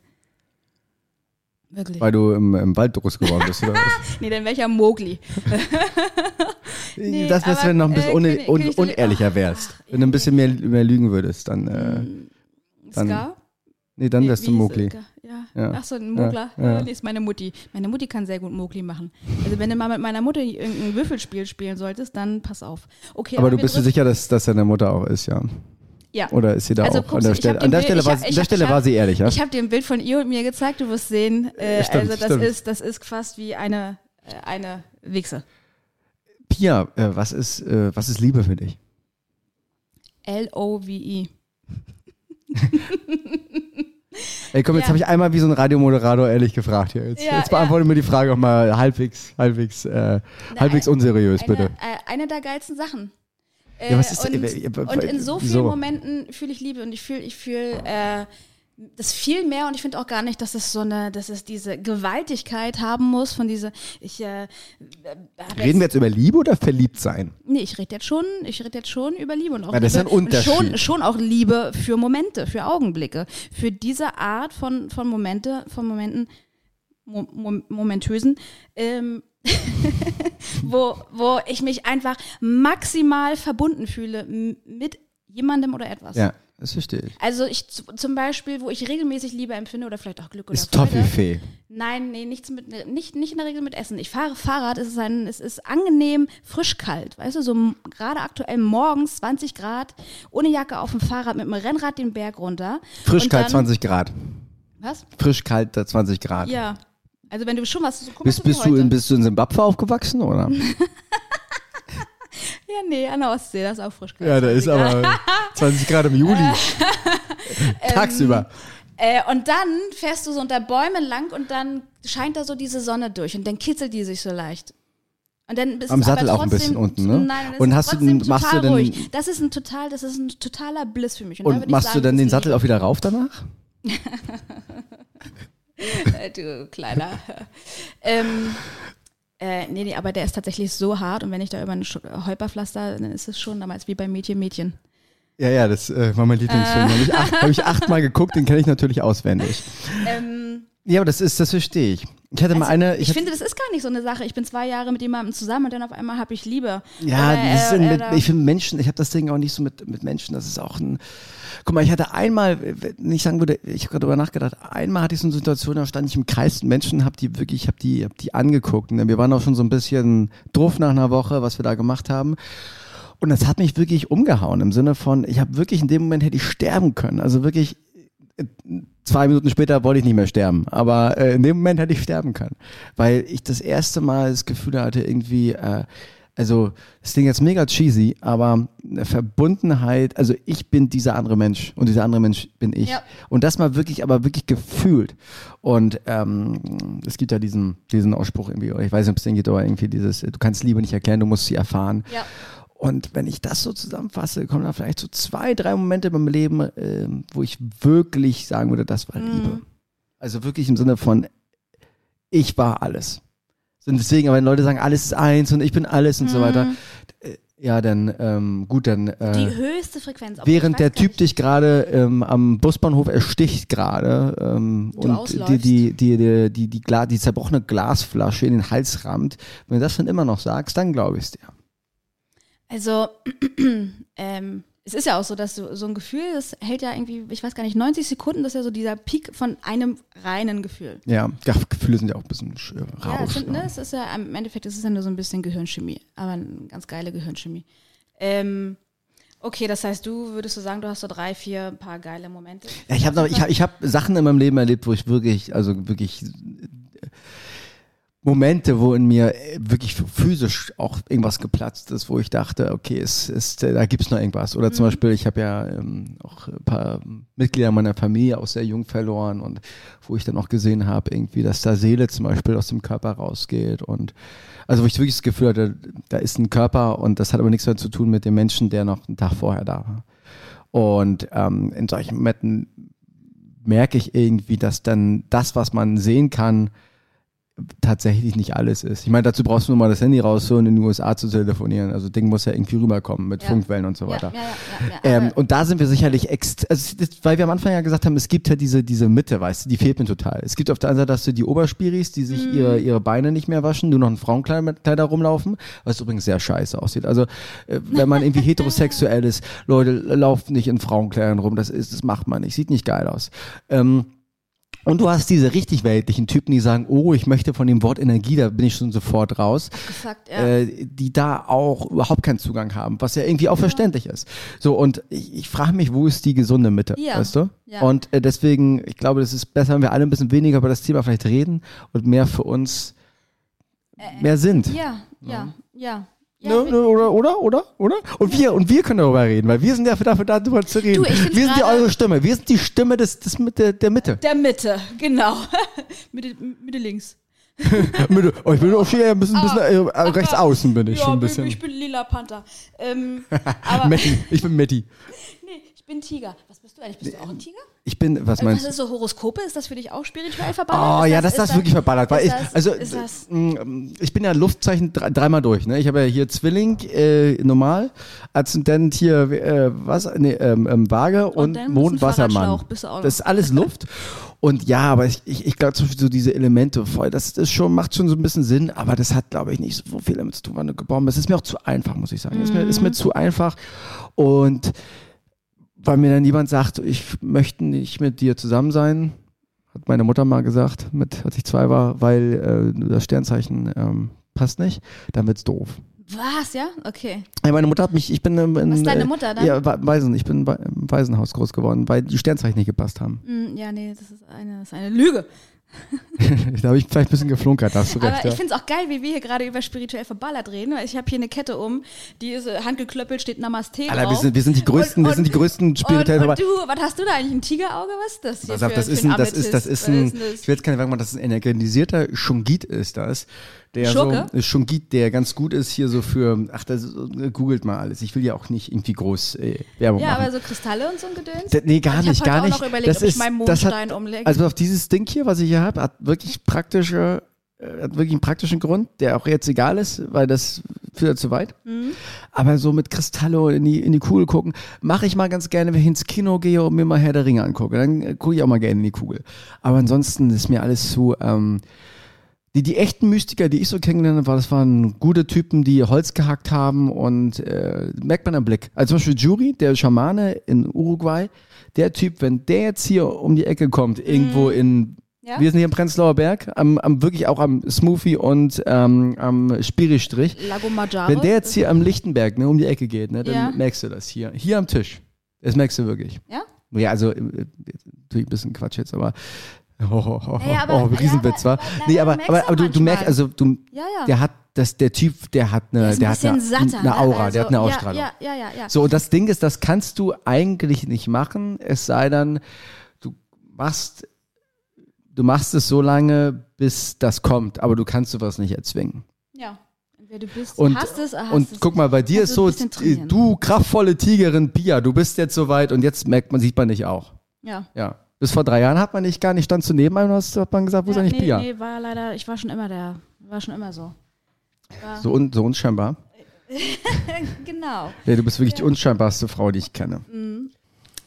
Wirklich.
Weil du im, im Wald groß geworden bist, oder?
Nee, dann welcher Mowgli. Nee,
das wär's,
aber,
wenn du noch ein bisschen
äh,
un,
Lö-
unehrlicher wärst.
ach,
wenn du ein bisschen mehr, mehr lügen würdest, dann, äh, Dann-
Scar?
nee, dann
Nee,
wärst du
hieß
Mowgli.
es? Ja.
Ja.
Ach so, ein Mogler.
Ja, ja.
Nee, ist meine Mutti. Meine Mutti kann sehr gut Mowgli machen. Also wenn du mal mit meiner Mutter irgendein Würfelspiel spielen solltest, dann pass auf. Okay,
Aber du
wir
bist dir sicher, dass das deine Mutter auch ist, ja?
Ja.
Oder ist sie da
Also
auch an der
ich
Stelle? An der
ein
Stelle,
Bild-
war,
hab-
der Stelle
hab-
war sie ehrlich, ja?
Ich habe dir ein Bild von ihr und mir gezeigt, du wirst sehen. Äh,
Stimmt,
also das
stimmt.
ist, das ist fast wie eine, äh, eine Wichse.
Pia, äh, was ist, äh, was ist Liebe für dich?
L-O-V-E.
Ey, komm, jetzt
Ja.
habe ich einmal wie so ein Radiomoderator ehrlich gefragt hier. Jetzt,
Ja,
jetzt beantworte mir die Frage auch mal halbwegs, halbwegs, äh, halbwegs unseriös,
Eine,
bitte.
äh, eine der geilsten Sachen. Äh,
Ja, was ist-
und,
äh, äh, äh,
und in so vielen
wieso?
Momenten fühle ich Liebe und ich fühle ich fühl, äh, das viel mehr und ich finde auch gar nicht, dass es so eine, dass es diese Gewaltigkeit haben muss von dieser, ich äh, äh,
Reden wir jetzt über Liebe oder verliebt sein?
Nee, ich rede jetzt schon, ich rede jetzt schon über Liebe und auch
Ja, das ist
Liebe,
ein Unterschied.
Schon, schon auch Liebe für Momente, für Augenblicke, für diese Art von, von Momente, von Momenten, mo, mo, momentösen, ähm, wo, wo ich mich einfach maximal verbunden fühle mit jemandem oder etwas.
Ja, das verstehe ich.
Also ich zum Beispiel, wo ich regelmäßig Liebe empfinde oder vielleicht auch Glück oder
Ist
Freude.
Toffifee.
Nein, nee, nichts mit, nicht, nicht in der Regel mit Essen. Ich fahre Fahrrad, es ist, ein, es ist angenehm frisch kalt. Weißt du, so gerade aktuell morgens 20 Grad, ohne Jacke auf dem Fahrrad, mit dem Rennrad den Berg runter.
Frisch kalt
dann-
20 Grad.
Was?
Frisch kalt äh, 20 Grad.
Ja. Also wenn du schon was so
Bist,
mal, so wie
bist, du in, bist du in Simbabwe aufgewachsen, oder?
Ja, nee, an der Ostsee, das ist auch frisch.
Ja, da ist aber 20 Grad im Juli. Tagsüber.
Äh, und dann fährst du so unter Bäumen lang und dann scheint da so diese Sonne durch und dann kitzelt die sich so leicht. Und dann bist
Am
du
Sattel auch ein
trotzdem,
bisschen unten, ne?
Nein, das
Und hast du
trotzdem
denn- machst du denn-
ruhig. Das ist ein total, das ist ein totaler Bliss für mich.
Und
ich
machst du
sagen,
dann
das
den Sattel auch wieder rauf danach?
Äh, du kleiner. ähm, äh, nee, nee, aber der ist tatsächlich so hart und wenn ich da über einen Sch- Holperpflaster, dann ist es schon damals wie bei Mädchen, Mädchen.
Ja, ja, das äh, war mein Lieblingsfilm. Habe ich, acht, hab ich achtmal geguckt, den kenne ich natürlich auswendig.
Ähm,
Ja, aber das ist, das verstehe ich. Ich hatte mal
Also,
eine.
ich
hatte-
finde, das ist gar nicht so eine Sache. Ich bin zwei Jahre mit jemandem zusammen und dann auf einmal habe ich Liebe.
Ja,
Oder, äh,
mit, ich finde Menschen, ich habe das Ding auch nicht so mit, mit Menschen, das ist auch ein, guck mal, ich hatte einmal, wenn ich sagen würde, ich habe gerade darüber nachgedacht, einmal hatte ich so eine Situation, da stand ich im Kreis Menschen, habe die wirklich, ich habe die, hab die angeguckt. Ne? Wir waren auch schon so ein bisschen drauf nach einer Woche, was wir da gemacht haben. Und das hat mich wirklich umgehauen im Sinne von, ich habe wirklich in dem Moment hätte ich sterben können. Also wirklich äh, zwei Minuten später wollte ich nicht mehr sterben, aber äh, in dem Moment hätte ich sterben können, weil ich das erste Mal das Gefühl hatte, irgendwie, äh, also das Ding jetzt mega cheesy, aber eine Verbundenheit, also ich bin dieser andere Mensch und dieser andere Mensch bin ich.
Ja.
Und das mal wirklich, aber wirklich gefühlt. Und ähm, es gibt ja diesen, diesen Ausspruch irgendwie, ich weiß nicht, ob es den geht, aber irgendwie dieses, du kannst Liebe nicht erklären, du musst sie erfahren.
Ja.
Und wenn ich das so zusammenfasse, kommen da vielleicht so zwei, drei Momente in meinem Leben, ähm, wo ich wirklich sagen würde, das war Liebe. Also wirklich im Sinne von, ich war alles. Und deswegen, aber wenn Leute sagen, alles ist eins und ich bin alles und so weiter, äh, ja, dann ähm, gut, dann
Die
äh,
höchste Frequenz.
während der Typ dich gerade ähm, am Busbahnhof ersticht gerade ähm,
Du
und
ausläufst.
die, die, die, die, die, die, Gla die zerbrochene Glasflasche in den Hals rammt, wenn du das dann immer noch sagst, dann glaube ich es dir.
Also, ähm, es ist ja auch so, dass du so ein Gefühl, das hält ja irgendwie, ich weiß gar nicht, 90 Sekunden, das ist ja so dieser Peak von einem reinen Gefühl.
Ja, ja Gefühle sind ja auch ein bisschen sch-
Ja,
Rausch.
es, sind,
ne?
es ist ja, im Endeffekt ist es ja nur so ein bisschen Gehirnchemie, aber eine ganz geile Gehirnchemie. Ähm, okay, das heißt, du würdest du sagen, du hast so drei, vier paar geile Momente.
Ja, ich habe ich hab, ich hab Sachen in meinem Leben erlebt, wo ich wirklich, also wirklich äh, Momente, wo in mir äh, wirklich physisch auch irgendwas geplatzt ist, wo ich dachte, okay, es ist, äh, da gibt's noch irgendwas. Oder zum Beispiel, ich habe ja ähm, auch ein paar Mitglieder meiner Familie auch sehr jung verloren und wo ich dann auch gesehen habe, irgendwie, dass da Seele zum Beispiel aus dem Körper rausgeht und also wo ich wirklich das Gefühl hatte, da ist ein Körper und das hat aber nichts mehr zu tun mit dem Menschen, der noch einen Tag vorher da war. Und ähm, in solchen Momenten merke ich irgendwie, dass dann das, was man sehen kann, tatsächlich nicht alles ist. Ich meine, dazu brauchst du nur mal das Handy rausholen, in den USA zu telefonieren. Also Ding muss ja irgendwie rüberkommen mit
Ja.
Funkwellen und so weiter.
Ja, ja.
Ähm, und da sind wir sicherlich ext also das, weil wir am Anfang ja gesagt haben, es gibt ja diese, diese Mitte, weißt du, die fehlt mir total. Es gibt auf der einen Seite, dass du die Oberspiris, die sich
Mhm.
ihre, ihre Beine nicht mehr waschen, nur noch in Frauenkleider rumlaufen, was übrigens sehr scheiße aussieht. Also, äh, wenn man irgendwie heterosexuell ist, Leute, lauft nicht in Frauenkleidern rum, das ist, das macht man nicht, sieht nicht geil aus. Ähm, und du hast diese richtig weltlichen Typen, die sagen, oh, ich möchte von dem Wort Energie, da bin ich schon sofort raus
Gesagt, ja.
äh, die da auch überhaupt keinen Zugang haben, was ja irgendwie auch verständlich ist. So, und ich, ich frage mich, wo ist die gesunde Mitte,
Ja.
weißt du?
Ja.
Und äh, deswegen, ich glaube, das ist besser, wenn wir alle ein bisschen weniger über das Thema vielleicht reden und mehr für uns mehr sind.
Ja, ja, ja. Ja.
Ne, ne, oder, oder, oder, oder? Und wir, und wir können darüber reden, weil wir sind ja dafür, darüber zu reden.
Du,
wir sind ja eure Stimme. Wir sind die Stimme des, des, der, der Mitte.
Der Mitte, genau. Mitte, Mitte links.
Mitte. Oh, ich bin auch schon ein bisschen, bisschen äh, äh, rechts außen bin ich
ja,
schon ein bisschen.
ich bin lila Panther. Ähm,
Metti. Ich bin Metti.
nee, bin Tiger. Was bist du eigentlich? Bist du auch ein Tiger?
Ich bin, was
Was
meinst du?
ist so Horoskope? Ist das für dich auch spirituell verbandelt?
Oh
ist
ja, das, das,
ist
wirklich verballert. Weil
ist
ich,
das,
also,
das,
äh, ich bin ja Luftzeichen dre- dreimal durch. Ne? Ich habe ja hier Zwilling, äh, normal, Aszendent hier, äh, was, nee, ähm, ähm, Waage und,
dann
Mond, Wassermann. Das ist alles Luft. Und ja, aber ich, ich, ich glaube so diese Elemente voll, das ist schon, macht schon so ein bisschen Sinn, aber das hat, glaube ich, nicht so viel damit zu tun, wann du geboren bist. Das ist mir auch zu einfach, muss ich sagen. Ist, mir, ist mir zu einfach. Und weil mir dann jemand sagt, ich möchte nicht mit dir zusammen sein, hat meine Mutter mal gesagt, mit, als ich zwei war, weil äh, das Sternzeichen ähm, passt nicht, dann wird's doof.
Was, ja? Okay.
Ja, meine Mutter hat mich, ich bin in,
Was ist deine
äh,
Mutter dann?
Ja, Wa- Waisen, ich bin im Waisenhaus groß geworden, weil die Sternzeichen nicht gepasst haben.
Hm, ja, nee, das ist eine, das ist eine Lüge.
da habe ich vielleicht ein bisschen geflunkert, da hast du recht.
Aber
ja.
ich finde es auch geil, wie wir hier gerade über spirituell verballert reden. weil Ich habe hier eine Kette um, die ist äh, handgeklöppelt, steht Namaste
Alter, wir
drauf.
sind, wir sind die größten,
Und-
wir sind die
und-
größten spirituellen
und, und
Verband-
du, was hast du da eigentlich? Ein Tigerauge? Was ist das hier
Pass auf, das ist ein, das ist, das ist ein, ich will jetzt keine sagen, das ist ein energetisierter Shungit ist das. Der
Schurke?
so, Shungit, der ganz gut ist hier so für, ach, das äh, googelt mal alles. Ich will ja auch nicht irgendwie groß äh, Werbung
Ja,
machen.
aber so Kristalle und so ein Gedöns?
D- Nee, gar
Ich hab
nicht,
heute
gar
auch
nicht.
noch überlegt,
das
ob ich
ist,
meinen
das
Mondstein
hat,
umlege.
Also auf dieses Ding hier, was ich hier habe, hat wirklich praktische, äh, hat wirklich einen praktischen Grund, der auch jetzt egal ist, weil das wieder zu weit. Aber so mit Kristallo in die, in die Kugel gucken, mache ich mal ganz gerne, wenn ich ins Kino gehe und mir mal Herr der Ringe angucke. Dann äh, gucke ich auch mal gerne in die Kugel. Aber ansonsten ist mir alles zu. Ähm, die, die echten Mystiker, die ich so kennengelernt habe, das waren gute Typen, die Holz gehackt haben und äh, merkt man am Blick. Also zum Beispiel Jury, der Schamane in Uruguay, der Typ, wenn der jetzt hier um die Ecke kommt, irgendwo in
Ja?
wir sind hier im Prenzlauer Berg, am, am wirklich auch am Smoothie und ähm, am Spiristrich.
Lago Maggiore.
Wenn der jetzt hier am Lichtenberg ne, um die Ecke geht, ne, dann
Ja.
merkst du das hier. Hier am Tisch. Das merkst du wirklich.
Ja?
Ja, also äh, natürlich ein bisschen Quatsch jetzt, aber oh, oh, oh,
Naja, aber-
oh Riesenwitz,
ja,
war. Nee,
aber merkst
aber, aber du, du merkst, also du,
Ja, ja.
der hat das, der Typ, der hat eine,
Der
hat eine,
satter,
eine
ne?
Aura,
Also,
der hat eine
ja,
Ausstrahlung.
Ja, ja, ja, ja.
So, und das Ding ist, das kannst du eigentlich nicht machen, es sei denn, du machst, du machst es so lange, bis das kommt, aber du kannst sowas nicht erzwingen.
ja. Wer du bist,
Und,
hast es, hast
und
es.
guck mal, bei dir
Kannst
ist so,
trainieren.
du kraftvolle Tigerin Pia, du bist jetzt soweit und jetzt merkt man, sieht man dich auch.
Ja.
Ja. Bis vor drei Jahren hat man dich gar nicht, standst du neben einem und hast, hat man gesagt, wo ist
ja,
eigentlich
nee,
Pia?
nee, war leider, ich war schon immer der, war schon immer so. War,
So, un, so unscheinbar.
genau.
Ja, du bist wirklich die unscheinbarste Frau, die ich kenne.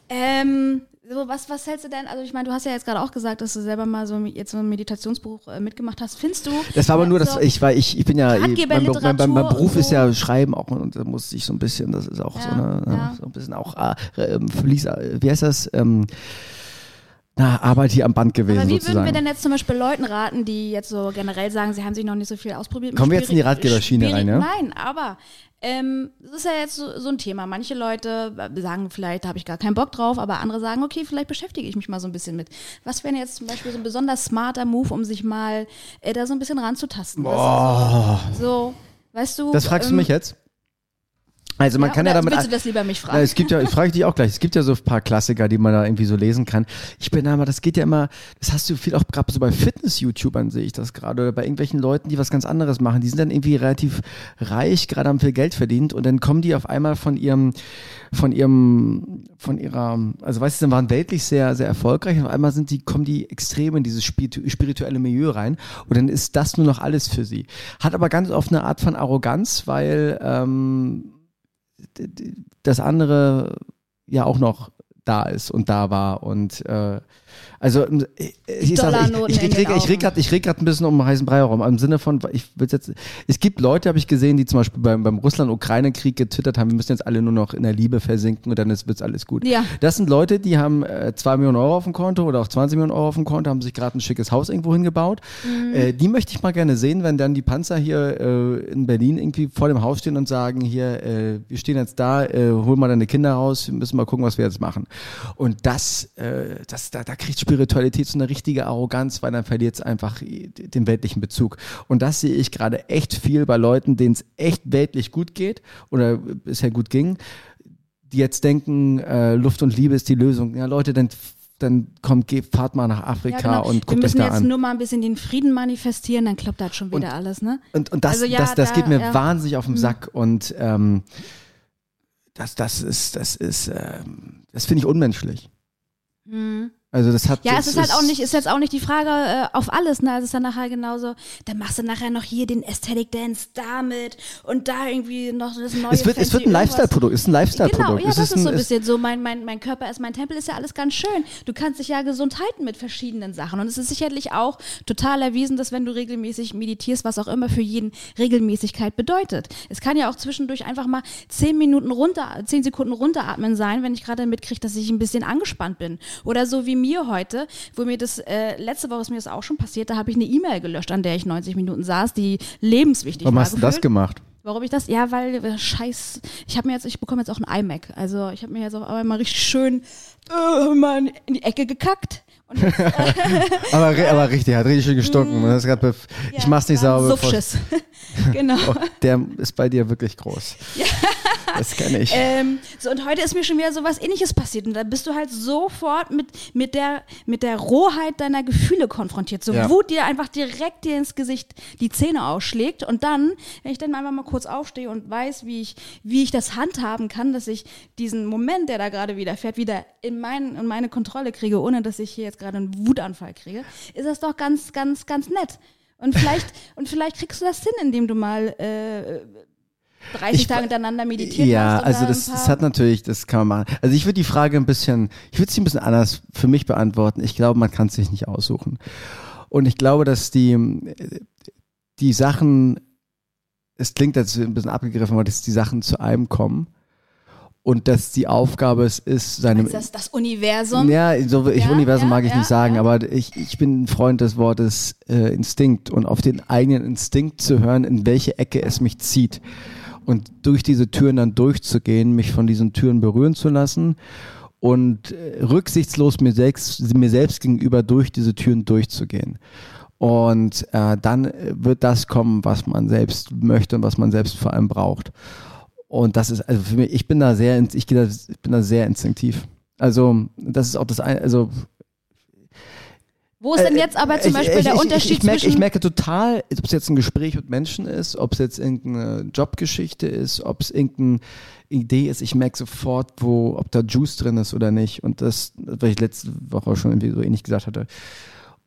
Ähm, so, was, was hältst du denn? Also, ich meine, du hast ja jetzt gerade auch gesagt, dass du selber mal so jetzt so ein Meditationsbuch äh, mitgemacht hast. Findest du?
Das war aber nur, dass
so,
ich, weil ich, ich bin ja, mein,
Ratgeberliteratur
mein, mein, mein Beruf
und
ist
so.
ja Schreiben auch und da muss ich so ein bisschen, das ist auch so,
Ja,
eine,
ja.
so ein bisschen auch, äh, äh, wie heißt das, ähm, na, Arbeit hier am Band gewesen
Aber wie würden
sozusagen.
wir denn jetzt zum Beispiel Leuten raten, die jetzt so generell sagen, sie haben sich noch nicht so viel ausprobiert?
Kommen wir jetzt in die Ratgeberschiene rein, ja?
Nein, aber ähm, das ist ja jetzt so, so ein Thema. Manche Leute sagen vielleicht, da habe ich gar keinen Bock drauf, aber andere sagen, okay, vielleicht beschäftige ich mich mal so ein bisschen mit. Was wäre jetzt zum Beispiel so ein besonders smarter Move, um sich mal äh, da so ein bisschen ranzutasten?
Boah.
So, weißt du.
Das fragst du
ähm,
mich jetzt? Also man
ja,
kann ja damit.
Willst du das lieber mich fragen?
Na, es gibt ja, ich frage dich auch gleich, es gibt ja so ein paar Klassiker, die man da irgendwie so lesen kann. Ich bin da mal, das geht ja immer, das hast du viel auch gerade so bei Fitness-YouTubern sehe ich das gerade oder bei irgendwelchen Leuten, die was ganz anderes machen. Die sind dann irgendwie relativ reich, gerade haben viel Geld verdient und dann kommen die auf einmal von ihrem, von ihrem, von ihrer, also weißt du, dann waren weltlich sehr, sehr erfolgreich und auf einmal sind die, kommen die extrem in dieses spiritu- spirituelle Milieu rein und dann ist das nur noch alles für sie. Hat aber ganz oft eine Art von Arroganz, weil, ähm, das andere ja auch noch da ist und da war und äh, also ich, ich, sag, ich,
Dollarnoten
ich, ich, reg- ich reg ich reg grad ein bisschen um den heißen Brei herum im Sinne von ich will's jetzt es gibt Leute habe ich gesehen die zum Beispiel beim, beim Russland-Ukraine-Krieg getwittert haben wir müssen jetzt alle nur noch in der Liebe versinken und dann ist, wird's alles gut
Ja.
das sind Leute die haben äh, 2 Millionen Euro auf dem Konto oder auch 20 Millionen Euro auf dem Konto haben sich gerade ein schickes Haus irgendwo hingebaut
Mhm.
äh, die möchte ich mal gerne sehen wenn dann die Panzer hier äh, in Berlin irgendwie vor dem Haus stehen und sagen hier äh, wir stehen jetzt da äh, hol mal deine Kinder raus wir müssen mal gucken was wir jetzt machen und das äh, das da, da kriegt Spiritualität so eine richtige Arroganz weil dann verliert es einfach den weltlichen Bezug und das sehe ich gerade echt viel bei Leuten denen es echt weltlich gut geht oder bisher gut ging die jetzt denken, äh, Luft und Liebe ist die Lösung. Ja, Leute, dann, dann kommt, geht, fahrt mal nach Afrika
Ja, genau.
und
Wir
guckt euch
müssen
da
jetzt
an.
nur mal ein bisschen den Frieden manifestieren, dann klappt das schon wieder alles, ne?
Und, und das,
Also ja,
das, das
da-
geht mir
ja.
wahnsinnig auf den Sack und ähm, das, das ist, das ist, ähm, das finde ich unmenschlich. Also das hat.
Ja,
das
es ist halt auch nicht, ist jetzt auch nicht die Frage äh, auf alles, ne? Es ist dann nachher genauso, dann machst du nachher noch hier den Aesthetic Dance damit und da irgendwie noch das neue.
Es wird, es wird ein. Lifestyle-Produkt, es ist ein Lifestyle-Produkt.
Genau, ja,
es
das ist,
ein,
so ein bisschen so, mein, mein, mein Körper ist mein Tempel, ist ja alles ganz schön. Du kannst dich ja gesund halten mit verschiedenen Sachen. Und es ist sicherlich auch total erwiesen, dass wenn du regelmäßig meditierst, was auch immer für jeden Regelmäßigkeit bedeutet. Es kann ja auch zwischendurch einfach mal zehn Minuten runter, zehn Sekunden runteratmen sein, wenn ich gerade mitkriege, dass ich ein bisschen angespannt bin. Oder so wie mir heute, wo mir das, äh, letzte Woche ist mir das auch schon passiert, da habe ich eine E-Mail gelöscht, an der ich 90 Minuten saß, die lebenswichtig
Warum
war.
hast du das gemacht?
Warum ich das? Ja, weil äh, scheiß, ich habe mir jetzt, ich bekomme jetzt auch ein iMac. Also ich habe mir jetzt auf einmal mal richtig schön äh, mal in die Ecke gekackt. Jetzt, äh,
Aber, aber richtig, hat richtig schön gestunken. Ist grad bef- ich mach's nicht sauber.
Suffschiss. genau.
Oh, der ist bei dir wirklich groß. Das kenne ich.
Ähm, so, und heute ist mir schon wieder so was ähnliches passiert. Und da bist du halt sofort mit, mit, der, mit der Rohheit deiner Gefühle konfrontiert. So
Ja.
Wut, die dir einfach direkt dir ins Gesicht die Zähne ausschlägt. Und dann, wenn ich dann einfach mal kurz aufstehe und weiß, wie ich, wie ich das handhaben kann, dass ich diesen Moment, der da gerade widerfährt, wieder in, mein, in meine Kontrolle kriege, ohne dass ich hier jetzt gerade einen Wutanfall kriege, ist das doch ganz, ganz, ganz nett. Und vielleicht, und vielleicht kriegst du das hin, indem du mal äh, 30
Ich-
Tage hintereinander meditiert
Ja, also
da
das, das hat natürlich, das kann man machen. Also ich würde die Frage ein bisschen, ich würde sie ein bisschen anders für mich beantworten. Ich glaube, man kann es sich nicht aussuchen. Und ich glaube, dass die, die Sachen, es klingt jetzt ein bisschen abgegriffen, aber dass die Sachen zu einem kommen und dass die Aufgabe es ist, seine,
Meinst du das, das Universum.
ja, so, ich
Ja,
Universum
ja,
mag ich
ja,
nicht sagen, aber ich, ich bin ein Freund des Wortes äh, Instinkt und auf den eigenen Instinkt zu hören, in welche Ecke es mich zieht. Und durch diese Türen dann durchzugehen, mich von diesen Türen berühren zu lassen und äh, rücksichtslos mir selbst, mir selbst gegenüber durch diese Türen durchzugehen. Und äh, dann wird das kommen, was man selbst möchte und was man selbst vor allem braucht. Und das ist, also für mich, ich bin da sehr, ich, ich bin da sehr instinktiv. Also, das ist auch das eine, also.
Wo ist denn jetzt aber zum
ich-
Beispiel
ich,
der
ich,
Unterschied
ich, merke,
zwischen.
ich merke total, ob es jetzt ein Gespräch mit Menschen ist, ob es jetzt irgendeine Jobgeschichte ist, ob es irgendeine Idee ist, ich merke sofort, wo, ob da Juice drin ist oder nicht. Und das, was ich letzte Woche schon irgendwie so ähnlich gesagt hatte.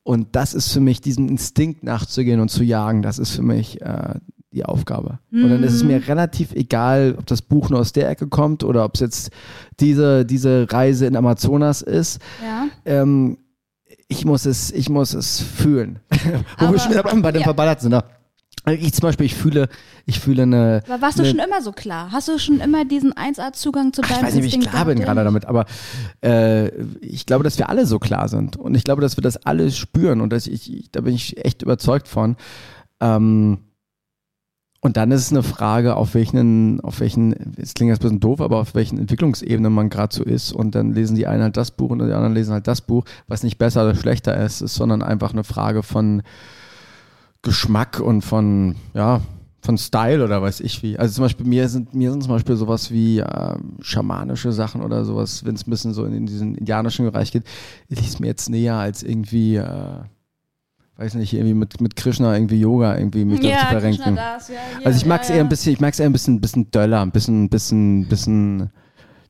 Und das ist für mich, diesem Instinkt nachzugehen und zu jagen, das ist für mich äh, die Aufgabe. Und dann ist es
Mhm.
mir relativ egal, ob das Buch nur aus der Ecke kommt oder ob es jetzt diese, diese Reise in Amazonas ist.
ja.
Ähm, ich muss es, ich muss es fühlen. Wo wir schon wieder bei den
ja.
Verballerten sind. ne? Ich zum Beispiel, ich fühle, ich fühle eine.
Aber warst du
eine,
schon immer so klar? Hast du schon immer diesen 1A-Zugang zu
Ach,
deinem
ich weiß nicht, wie ich klar bin gerade damit, aber äh, ich glaube, dass wir alle so klar sind. Und ich glaube, dass wir das alle spüren und dass ich da bin ich echt überzeugt von. Ähm, und dann ist es eine Frage, auf welchen, auf welchen, es klingt jetzt ein bisschen doof, aber auf welchen Entwicklungsebenen man gerade so ist. Und dann lesen die einen halt das Buch und die anderen lesen halt das Buch, was nicht besser oder schlechter ist, ist, sondern einfach eine Frage von Geschmack und von, ja, von Style oder weiß ich wie. Also zum Beispiel mir sind mir sind zum Beispiel sowas wie ähm, schamanische Sachen oder sowas, wenn es ein bisschen so in, in diesen indianischen Bereich geht, liegt mir jetzt näher als irgendwie, äh, weiß nicht, irgendwie mit, mit Krishna irgendwie Yoga irgendwie mich
Ja,
zu verrenken.
das, ja, hier,
Also ich mag es
ja,
eher
ja.
ein bisschen, ich mag es eher ein bisschen, bisschen döller, ein bisschen, bisschen, bisschen,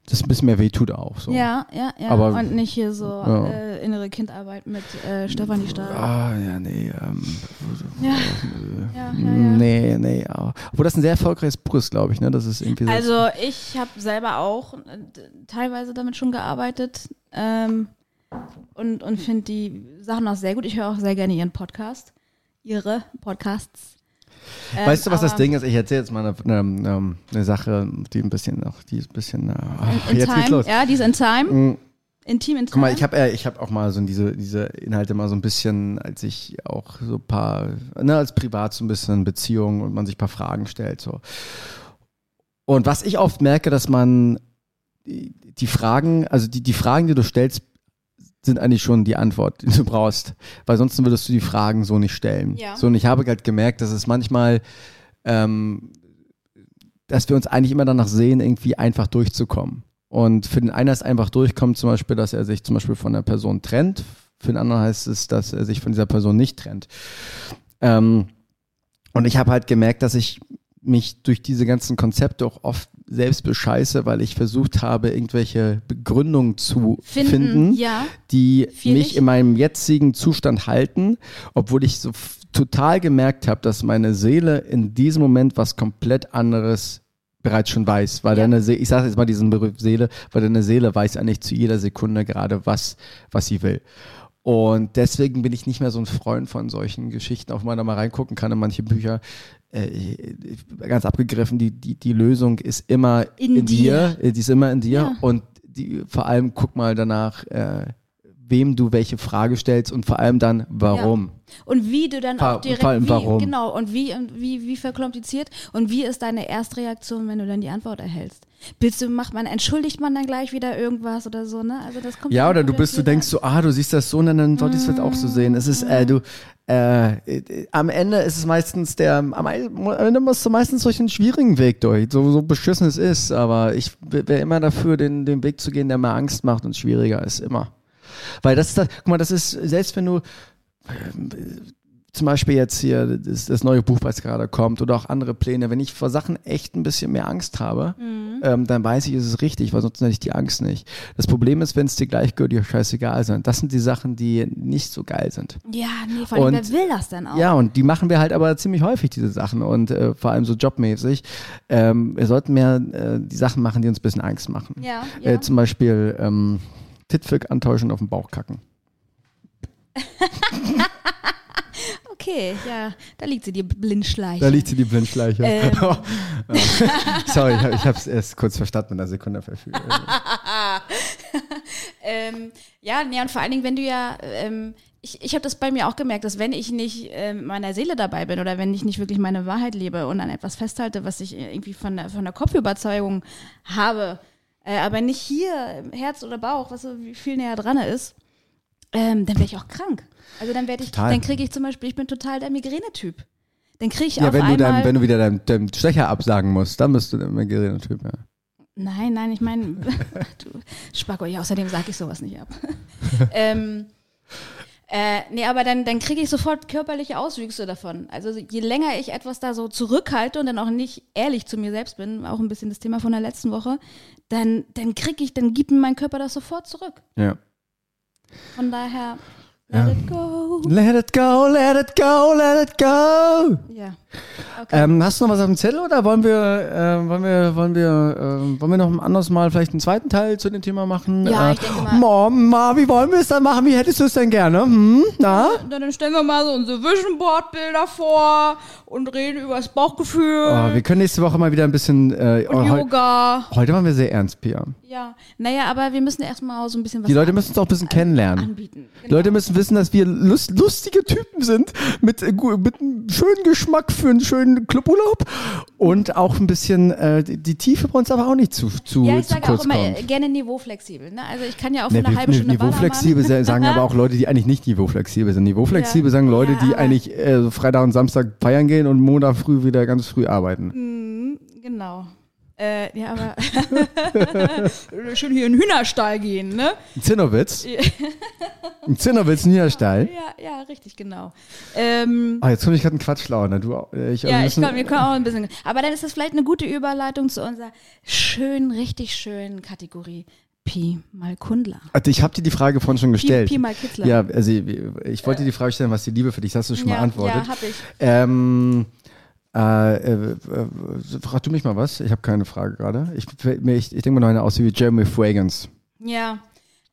das ein bisschen mehr wehtut auch. So.
Ja, ja, ja.
Aber-
und nicht hier so
Ja.
äh, innere Kindarbeit mit äh, Stefanie Stahl.
Ah, ja, nee, ähm,
Ja. Ja, ja, ja.
nee, nee, ja. Obwohl das ein sehr erfolgreiches Buch ist, glaube ich, ne? Das ist irgendwie so.
Also ich habe selber auch äh, teilweise damit schon gearbeitet ähm, und, und finde die Sachen auch sehr gut. Ich höre auch sehr gerne ihren Podcast, ihre Podcasts. Ähm,
Weißt du, was das
aber
Ding ist? Ich erzähle jetzt mal eine, eine, ähm, eine Sache, die ein bisschen noch, die ist ein bisschen. Ach,
In, in
jetzt geht's
Time,
los.
ja, die ist in Time,
Mm,
intim in Time.
Guck mal, ich habe äh, ich hab auch mal so diese, diese Inhalte mal so ein bisschen, als ich auch so ein paar, ne, als privat so ein bisschen Beziehungen und man sich ein paar Fragen stellt. So. Und was ich oft merke, dass man die, die Fragen, also die, die Fragen, die du stellst, sind eigentlich schon die Antwort, die du brauchst. Weil sonst würdest du die Fragen so nicht stellen.
Ja.
So, und ich habe halt gemerkt, dass es manchmal, ähm, dass wir uns eigentlich immer danach sehen, irgendwie einfach durchzukommen. Und für den einen heißt einfach durchkommen, zum Beispiel, dass er sich zum Beispiel von der Person trennt. Für den anderen heißt es, dass er sich von dieser Person nicht trennt. Ähm, und ich habe halt gemerkt, dass ich mich durch diese ganzen Konzepte auch oft selbst bescheiße, weil ich versucht habe, irgendwelche Begründungen zu
finden,
finden,
ja.
die
Viel
mich
nicht.
in meinem jetzigen Zustand halten, obwohl ich so total gemerkt habe, dass meine Seele in diesem Moment was komplett anderes bereits schon weiß, weil
Ja.
deine Seele, ich sage jetzt mal diesen Begriff Seele, weil deine Seele weiß eigentlich zu jeder Sekunde gerade was, was sie will. Und deswegen bin ich nicht mehr so ein Freund von solchen Geschichten, auch wenn man da mal reingucken kann in manche Bücher. Äh, ganz abgegriffen, die, die, die Lösung ist immer
In
in, dir.
dir.
Die ist immer in dir.
Ja.
Und die, vor allem guck mal danach, äh, wem du welche Frage stellst und vor allem dann, warum.
Und wie du dann auch direkt,
vor allem
wie,
warum.
genau, und wie, und wie, wie verkompliziert und wie ist deine Erstreaktion, wenn du dann die Antwort erhältst? Bist du, macht man, entschuldigt man dann gleich wieder irgendwas oder so, ne? Also das kommt
Ja, oder du bist, du denkst so, ah, du siehst das so, und dann solltest du es auch so sehen. Es ist, äh, du, äh, äh, am Ende ist es meistens der, am Ende musst du meistens durch einen schwierigen Weg durch, so, so beschissen es ist, aber ich wäre immer dafür, den, den Weg zu gehen, der mir Angst macht und schwieriger ist, immer. Weil das ist das, guck mal, das ist, selbst wenn du, zum Beispiel jetzt hier das, das neue Buch, was gerade kommt oder auch andere Pläne, wenn ich vor Sachen echt ein bisschen mehr Angst habe, ähm, dann weiß ich, es ist richtig, weil sonst hätte ich die Angst nicht. Das Problem ist, wenn es dir gleichgültig oder scheißegal sind. Das sind die Sachen, die nicht so geil sind.
Ja, nee, vor allem,
Und-
wer will das denn auch?
Ja, und die machen wir halt aber ziemlich häufig, diese Sachen. Und äh, vor allem so jobmäßig. Ähm, wir sollten mehr äh, die Sachen machen, die uns ein bisschen Angst machen.
Ja, ja.
Äh, zum Beispiel ähm, Titfick antäuschen und auf den Bauch kacken.
Okay, ja, da liegt sie, die Blindschleiche.
Da liegt sie die Blindschleiche.
Ähm.
Sorry, ich, habe es erst kurz verstanden mit einer Sekunde verfügt.
Ähm, ja, nee, und vor allen Dingen, wenn du ja, ähm, ich, ich habe das bei mir auch gemerkt, dass wenn ich nicht äh, meiner Seele dabei bin oder wenn ich nicht wirklich meine Wahrheit lebe und an etwas festhalte, was ich irgendwie von der, von der Kopfüberzeugung habe, äh, aber nicht hier im Herz oder Bauch, was so viel näher dran ist, ähm, dann werde ich auch krank. Also dann werde ich,
Total.
dann kriege ich zum Beispiel, ich bin total der Migräne-Typ. Dann kriege ich
Ja,
auf
wenn du,
einmal.
dann, wenn du wieder deinem, deinem Stecher absagen musst, dann bist du der Migräne-Typ. Ja.
Nein, nein, ich meine, du Spacko, ja, außerdem sage ich sowas nicht ab. ähm, äh, nee, aber dann, dann kriege ich sofort körperliche Auswüchse davon. Also je länger ich etwas da so zurückhalte und dann auch nicht ehrlich zu mir selbst bin, auch ein bisschen das Thema von der letzten Woche, dann, dann kriege ich, dann gibt mir mein Körper das sofort zurück.
ja.
Von daher, let
Ja.
it go.
Let it go, let it go, let it go.
Ja. Okay.
Ähm, hast du noch was auf dem Zettel oder wollen wir, äh, wollen wir, wollen wir, äh, wollen wir noch ein anderes Mal vielleicht einen zweiten Teil zu dem Thema machen?
Ja,
äh,
ich denke mal-
Mom, Ma, wie wollen wir es dann machen? Wie hättest du es denn gerne? Hm? Na?
dann stellen wir mal so unsere Vision Board Bilder vor und reden über das Bauchgefühl
Oh, wir können nächste Woche mal wieder ein bisschen. Äh,
und
heu-
Yoga.
heute waren wir sehr ernst, Pia.
Ja, naja, aber wir müssen erstmal so ein bisschen was
Die Leute müssen uns auch ein bisschen kennenlernen.
anbieten.
Die Leute müssen wissen, dass wir lust, lustige Typen sind, mit, mit einem schönen Geschmack für einen schönen Cluburlaub und auch ein bisschen, äh, die, Tiefe bei uns aber auch nicht zu, zu,
Ja, ich
zu
sage
kurz
auch immer
kommt.
äh, gerne niveauflexibel. Ne? Also ich kann ja auch für
Ne,
eine
wir-
halbe
ne,
Stunde
Niveauflexibel
Ballermann-
sa- sagen aber auch Leute, die eigentlich nicht niveauflexibel sind. Niveauflexibel
Ja.
sagen Leute,
Ja,
die
aber-
eigentlich äh, Freitag und Samstag feiern gehen und Montag früh wieder ganz früh arbeiten.
Genau. Äh, ja, aber schön hier in den Hühnerstall gehen, ne?
Ein Zinnowitz. ein Zinnowitz, ein Niederstall.
Ja, ja, richtig, genau. Ähm,
Ah, jetzt komme ich gerade einen Quatschlaune. Du, auch- äh, ich,
ja,
wir
ich komm, wir kommen auch ein bisschen. Aber dann ist das vielleicht eine gute Überleitung zu unserer schönen, richtig schönen Kategorie Pi mal Kundler.
Also ich habe dir die Frage vorhin schon
Pi,
gestellt.
Pi mal Kitzler.
Ja, also ich wollte dir die Frage stellen, was die Liebe für dich ist, hast du schon
ja,
mal antwortet.
Ja, hab ich.
Ähm, äh, äh, äh, frag du mich mal was? Ich habe keine Frage gerade. Ich, ich, ich denke mal noch eine aus wie Jeremy Fragrance.
Ja.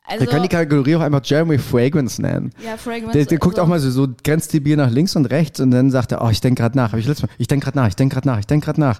Also,
Wir können die Kategorie auch einfach Jeremy Fragrance nennen.
ja, Fragrance.
Der, der guckt
also-
auch mal so, so grenzt die Bier nach links und rechts und dann sagt er, oh, ich denke gerade nach. Hab ich letztes Mal, ich denke gerade nach, ich denke gerade nach, ich denke gerade nach.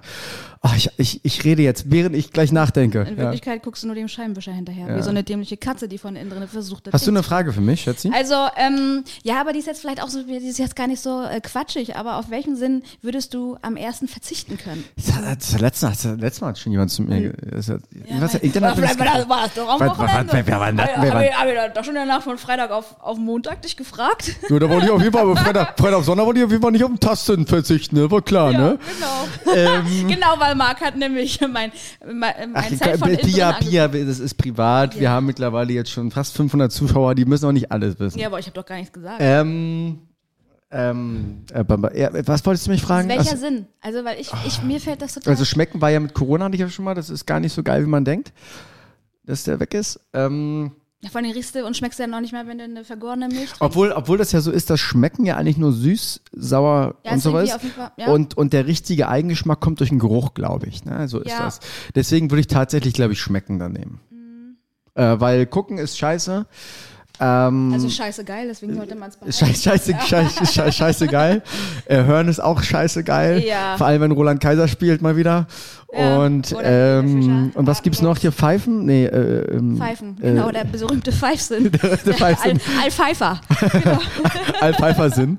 Oh, ich, ich, ich rede jetzt, während ich gleich nachdenke.
In
Ja.
Wirklichkeit guckst du nur dem Scheibenwischer hinterher,
Ja.
wie so eine dämliche Katze, die von innen drin versucht das
Hast du eine Frage für mich, Schätzi?
Also, ähm, ja, aber die ist jetzt vielleicht auch so, die ist jetzt gar nicht so äh, quatschig, aber auf welchen Sinn würdest du am ersten verzichten können?
Das hat, das hat letztes, Mal, das hat, letztes Mal hat schon jemand zu mir. Das hat, was,
weil-
Internet-
war das, war das doch am Wochenende.
war Wer war-
hab ich- doch schon in der Nacht von Freitag auf, auf Montag dich gefragt?
Ja, da wollte ich auf jeden Fall, Freitag, Freitag auf Sonntag wollte ich auf jeden Fall nicht auf den Tasten verzichten, ne? War klar, ne?
genau.
Ähm,
genau, weil Marc hat nämlich mein, mein,
Ach,
mein Zeit von
Pia, Pia, das ist privat. Wir
Ja.
haben mittlerweile jetzt schon fast 500 Zuschauer, die müssen auch nicht alles wissen.
Ja, aber ich habe doch gar nichts gesagt.
Ähm, ähm, äh, ja, was wolltest du mich fragen?
Welcher
Also,
Sinn? Also, weil ich, ich mir fällt das total.
also schmecken war ja mit Corona hatte ich ja schon mal, das ist gar nicht so geil, wie man denkt, dass der weg ist. Ähm,
ja, vor allem riechst du und schmeckst du ja noch nicht mal, wenn du eine vergorene Milch trinkst.
obwohl, obwohl das ja so ist, das Schmecken ja eigentlich nur süß, sauer
Ja,
und sowas.
Fall- ja.
Und, und der richtige Eigengeschmack kommt durch den Geruch, glaube ich. Ne? So ist
Ja.
das. Deswegen würde ich tatsächlich, glaube ich, schmecken dann nehmen.
Mhm.
Äh, weil gucken ist scheiße. Ähm,
Also scheiße geil, deswegen sollte man es behalten.
Scheiße, scheiße, scheiße, scheiße, scheiße geil. Äh, hören ist auch scheiße geil.
Ja.
Vor allem, wenn Roland Kaiser spielt mal wieder.
Ja.
Und, ähm, und was gibt's noch hier? Pfeifen? Nee, äh, ähm,
Pfeifen,
äh,
genau, der berühmte Pfeifsinn.
der Pfeifsinn.
Al, Al Pfeiffer.
Al Pfeifersinn.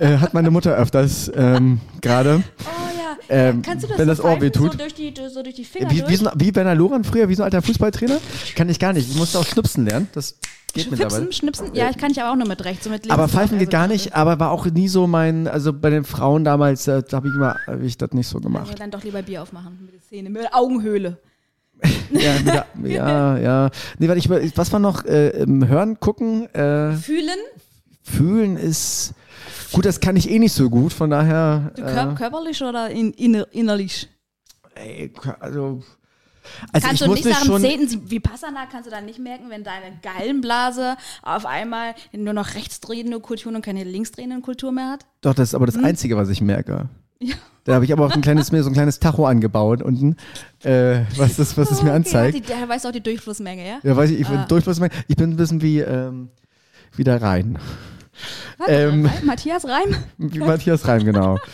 äh, hat meine Mutter öfters ähm, gerade.
Oh ja.
Ähm,
Kannst du das
wenn
so
das Ohr
pfeifen,
wehtut.
So durch die, so durch die Finger
Wie, wie, so, wie Werner Loran früher, wie so ein alter Fußballtrainer? Kann ich gar nicht. Ich musste auch schnupsen lernen. Das geht mittlerweile.
Schnipsen, schnipsen? Ja, ich kann ich aber auch nur mit rechts. So mit links
Aber Pfeifen geht
also-
gar nicht, aber war auch nie so mein, also bei den Frauen damals, äh, da habe ich immer, hab ich das nicht so gemacht.
dann doch lieber Bier aufmachen mit der Szene, mit der Augenhöhle.
Ja, mit der, ja, ja. Nee, weil ich, was war noch? Äh, Hören, gucken, äh,
Fühlen?
fühlen ist, Gut, das kann ich eh nicht so gut, von daher.
Du kör körperlich oder in, inner, innerlich?
Äh, ey, also. Also
kannst
ich
du nicht sagen,
schon.
Zehnten, wie Passana kannst du dann nicht merken, wenn deine Gallenblase auf einmal nur noch rechtsdrehende Kultur und keine linksdrehende Kultur mehr hat?
Doch, das ist aber das Einzige, was ich merke. Da habe ich aber auch ein kleines, mir so ein kleines Tacho angebaut unten, äh, was das, was es mir
Okay,
anzeigt.
Ja, die, der weiß auch die Durchflussmenge, ja?
Ja, weiß ich, ich bin
Ah.
Durchfluss, ich bin ein bisschen wie, ähm, wie der Rhein.
Warte,
Ähm.
Matthias Reim?
Matthias Reim, genau.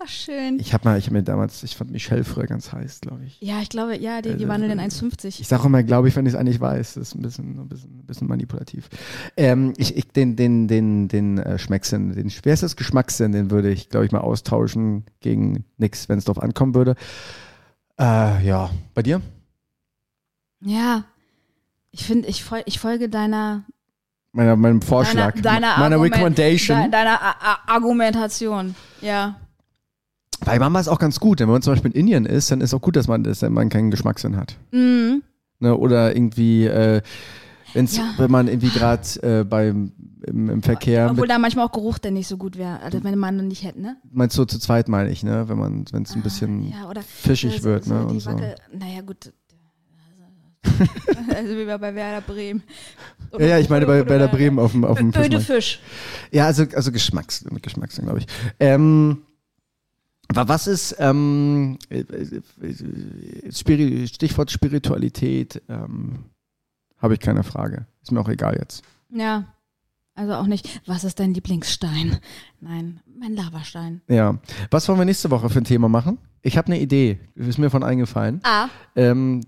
Ach, schön.
Ich habe mal, ich habe mir damals, ich fand Michelle früher ganz heiß, glaube ich.
Ja, ich glaube, ja, die, die
Äh,
wandeln in 1,50.
Ich sage immer, glaube ich, wenn ich es eigentlich weiß. Das ist ein bisschen, ein bisschen, ein bisschen manipulativ. Ähm, ich, ich, den, den, den, den äh, Schmecksinn, den schwerstes Geschmackssinn, den würde ich, glaube ich, mal austauschen gegen nix, wenn es drauf ankommen würde. Äh, ja, bei dir?
Ja. Ich finde, ich, fol ich folge deiner,
Meiner, meinem Vorschlag,
deiner, deiner,
meiner
Argument-
Recommendation.
de- deiner A A Argumentation. Ja.
Bei Mama ist auch ganz gut, denn wenn man zum Beispiel in Indien ist, dann ist auch gut, dass man, dass man keinen Geschmackssinn hat.
Mhm.
Ne? Oder irgendwie, äh, wenn's,
Ja.
wenn man irgendwie gerade äh, beim im, im Verkehr
Obwohl da manchmal auch Geruch der nicht so gut wäre, also wenn man nicht hätte, ne?
meinst du zu zweit meine ich, ne? Wenn man, wenn es ein bisschen
Ja, oder
fischig wird,
so
ne? Und so.
Naja, gut. also wie bei Werder Bremen.
Ja, ja, ich meine bei, bei der Bremen auf dem, auf dem
Öde
Fischmarkt.
Fisch.
Ja, also, also Geschmacks, mit Geschmackssinn, glaube ich. Ähm, aber was ist, ähm, äh, äh, Stichwort Spiritualität, ähm, habe ich keine Frage. Ist mir auch egal jetzt.
Ja. Also auch nicht, was ist dein Lieblingsstein? Nein, mein Lavastein.
Ja. Was wollen wir nächste Woche für ein Thema machen? Ich habe eine Idee, ist mir von eingefallen.
Ah,
Ähm,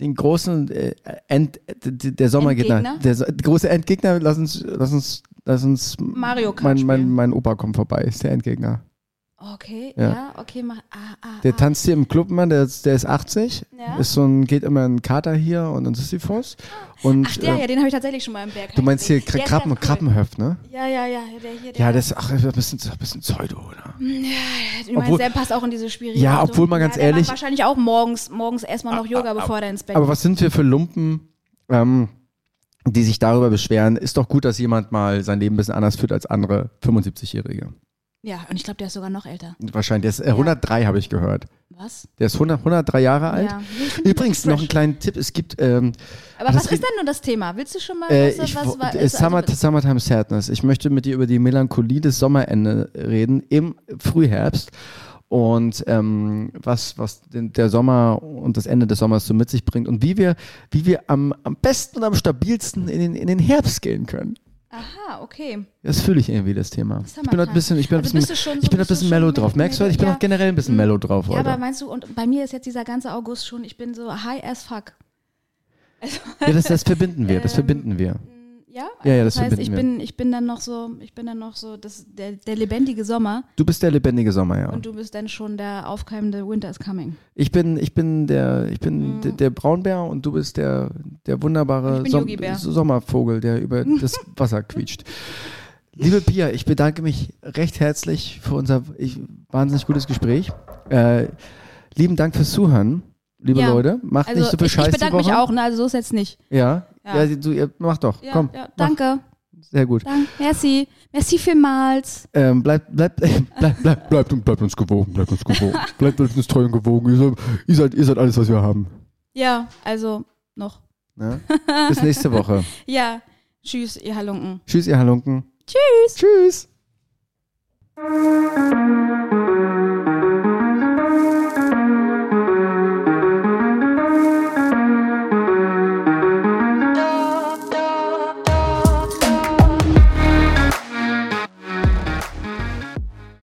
den großen äh, End, der Sommer geht nach. Der so- große Endgegner, lass uns, lass uns, lass uns.
Mario Kart
Mein, mein, mein Opa kommt vorbei, ist der Endgegner.
Okay,
Ja.
ja, okay, mach. Ah, ah,
Der
ah.
tanzt hier im Club, Mann, der, ist- der ist 80.
Ja.
Ist so ein, geht immer ein Kater hier und ein Sisyphos. Und
Ach, der,
äh,
ja, den habe ich tatsächlich schon mal im Berg.
du meinst hier.
Der ist
Krabben,
cool.
Krabbenhöft, ne?
Ja, ja, ja, der hier. Der,
Ja, das ist ach, ein bisschen, ein bisschen Pseudo, oder?
Du
obwohl-
meinst, der passt auch in diese Spiritualität.
Ja, obwohl man ganz
der
ehrlich-
Macht wahrscheinlich auch morgens, morgens erstmal noch Yoga, bevor er ins Bett
Aber was sind wir für Lumpen, ähm, die sich darüber beschweren? Ist doch gut, dass jemand mal sein Leben ein bisschen anders führt als andere 75-Jährige.
Ja, und ich glaube, der ist sogar noch älter.
Wahrscheinlich. Der ist äh, 103, habe ich gehört.
Was?
Der ist 100, 103 Jahre alt.
Ja.
Übrigens, noch einen kleinen Tipp. Es gibt, ähm,
Aber was ist denn nun das Thema? Willst du schon mal
äh,
was,
ich,
was, was
äh,
ist,
Summer,
also,
Summertime Sadness. Ich möchte mit dir über die Melancholie des Sommerende reden im Frühherbst und ähm, was, was den, der Sommer und das Ende des Sommers so mit sich bringt und wie wir, wie wir am, am besten und am stabilsten in den, in den Herbst gehen können.
Aha, okay.
Das fühle ich irgendwie, das Thema. Ich bin heute ein bisschen, ich bin ein
Also
bisschen,
bist du schon so-
ich bin ein bisschen mellow drauf. Merkst du, ich bin
ja.
auch generell ein bisschen mellow drauf
Ja, aber meinst du, und bei mir ist jetzt dieser ganze August schon, ich bin so high as fuck.
Ja, das, das verbinden wir, das
Ähm,
verbinden wir.
Ja?
Ja, ja, das
heißt, ich
wir.
bin, ich bin dann noch so, ich bin dann noch so das, der, der lebendige Sommer
Du bist der lebendige Sommer, ja.
und du bist dann schon der aufkeimende Winter is coming.
Ich bin, ich bin der, ich bin
Mhm.
der, der Braunbär und du bist der, der wunderbare Som. Sommervogel, der über das Wasser quietscht. Liebe Pia, ich bedanke mich recht herzlich für unser ich, wahnsinnig gutes Gespräch. Äh, lieben Dank fürs Zuhören, liebe
Ja.
Leute. Macht
Also
nicht so viel
ich,
Scheiß
ich bedanke mich auch, ne? Also so ist jetzt nicht.
Ja, ja.
Ja.
du, ihr, mach doch,
Ja,
komm.
ja,
mach.
danke.
Sehr gut.
Danke. Merci. Merci vielmals.
Ähm, bleibt, bleibt, bleibt, bleibt, bleibt, bleibt uns gewogen, bleibt uns gewogen. bleibt, bleibt uns treu und gewogen. Ihr seid, ihr seid, ihr seid alles, was wir haben.
Ja, also noch.
Ne? Bis nächste Woche.
Ja. Tschüss, ihr Halunken.
Tschüss, ihr Halunken.
Tschüss.
Tschüss.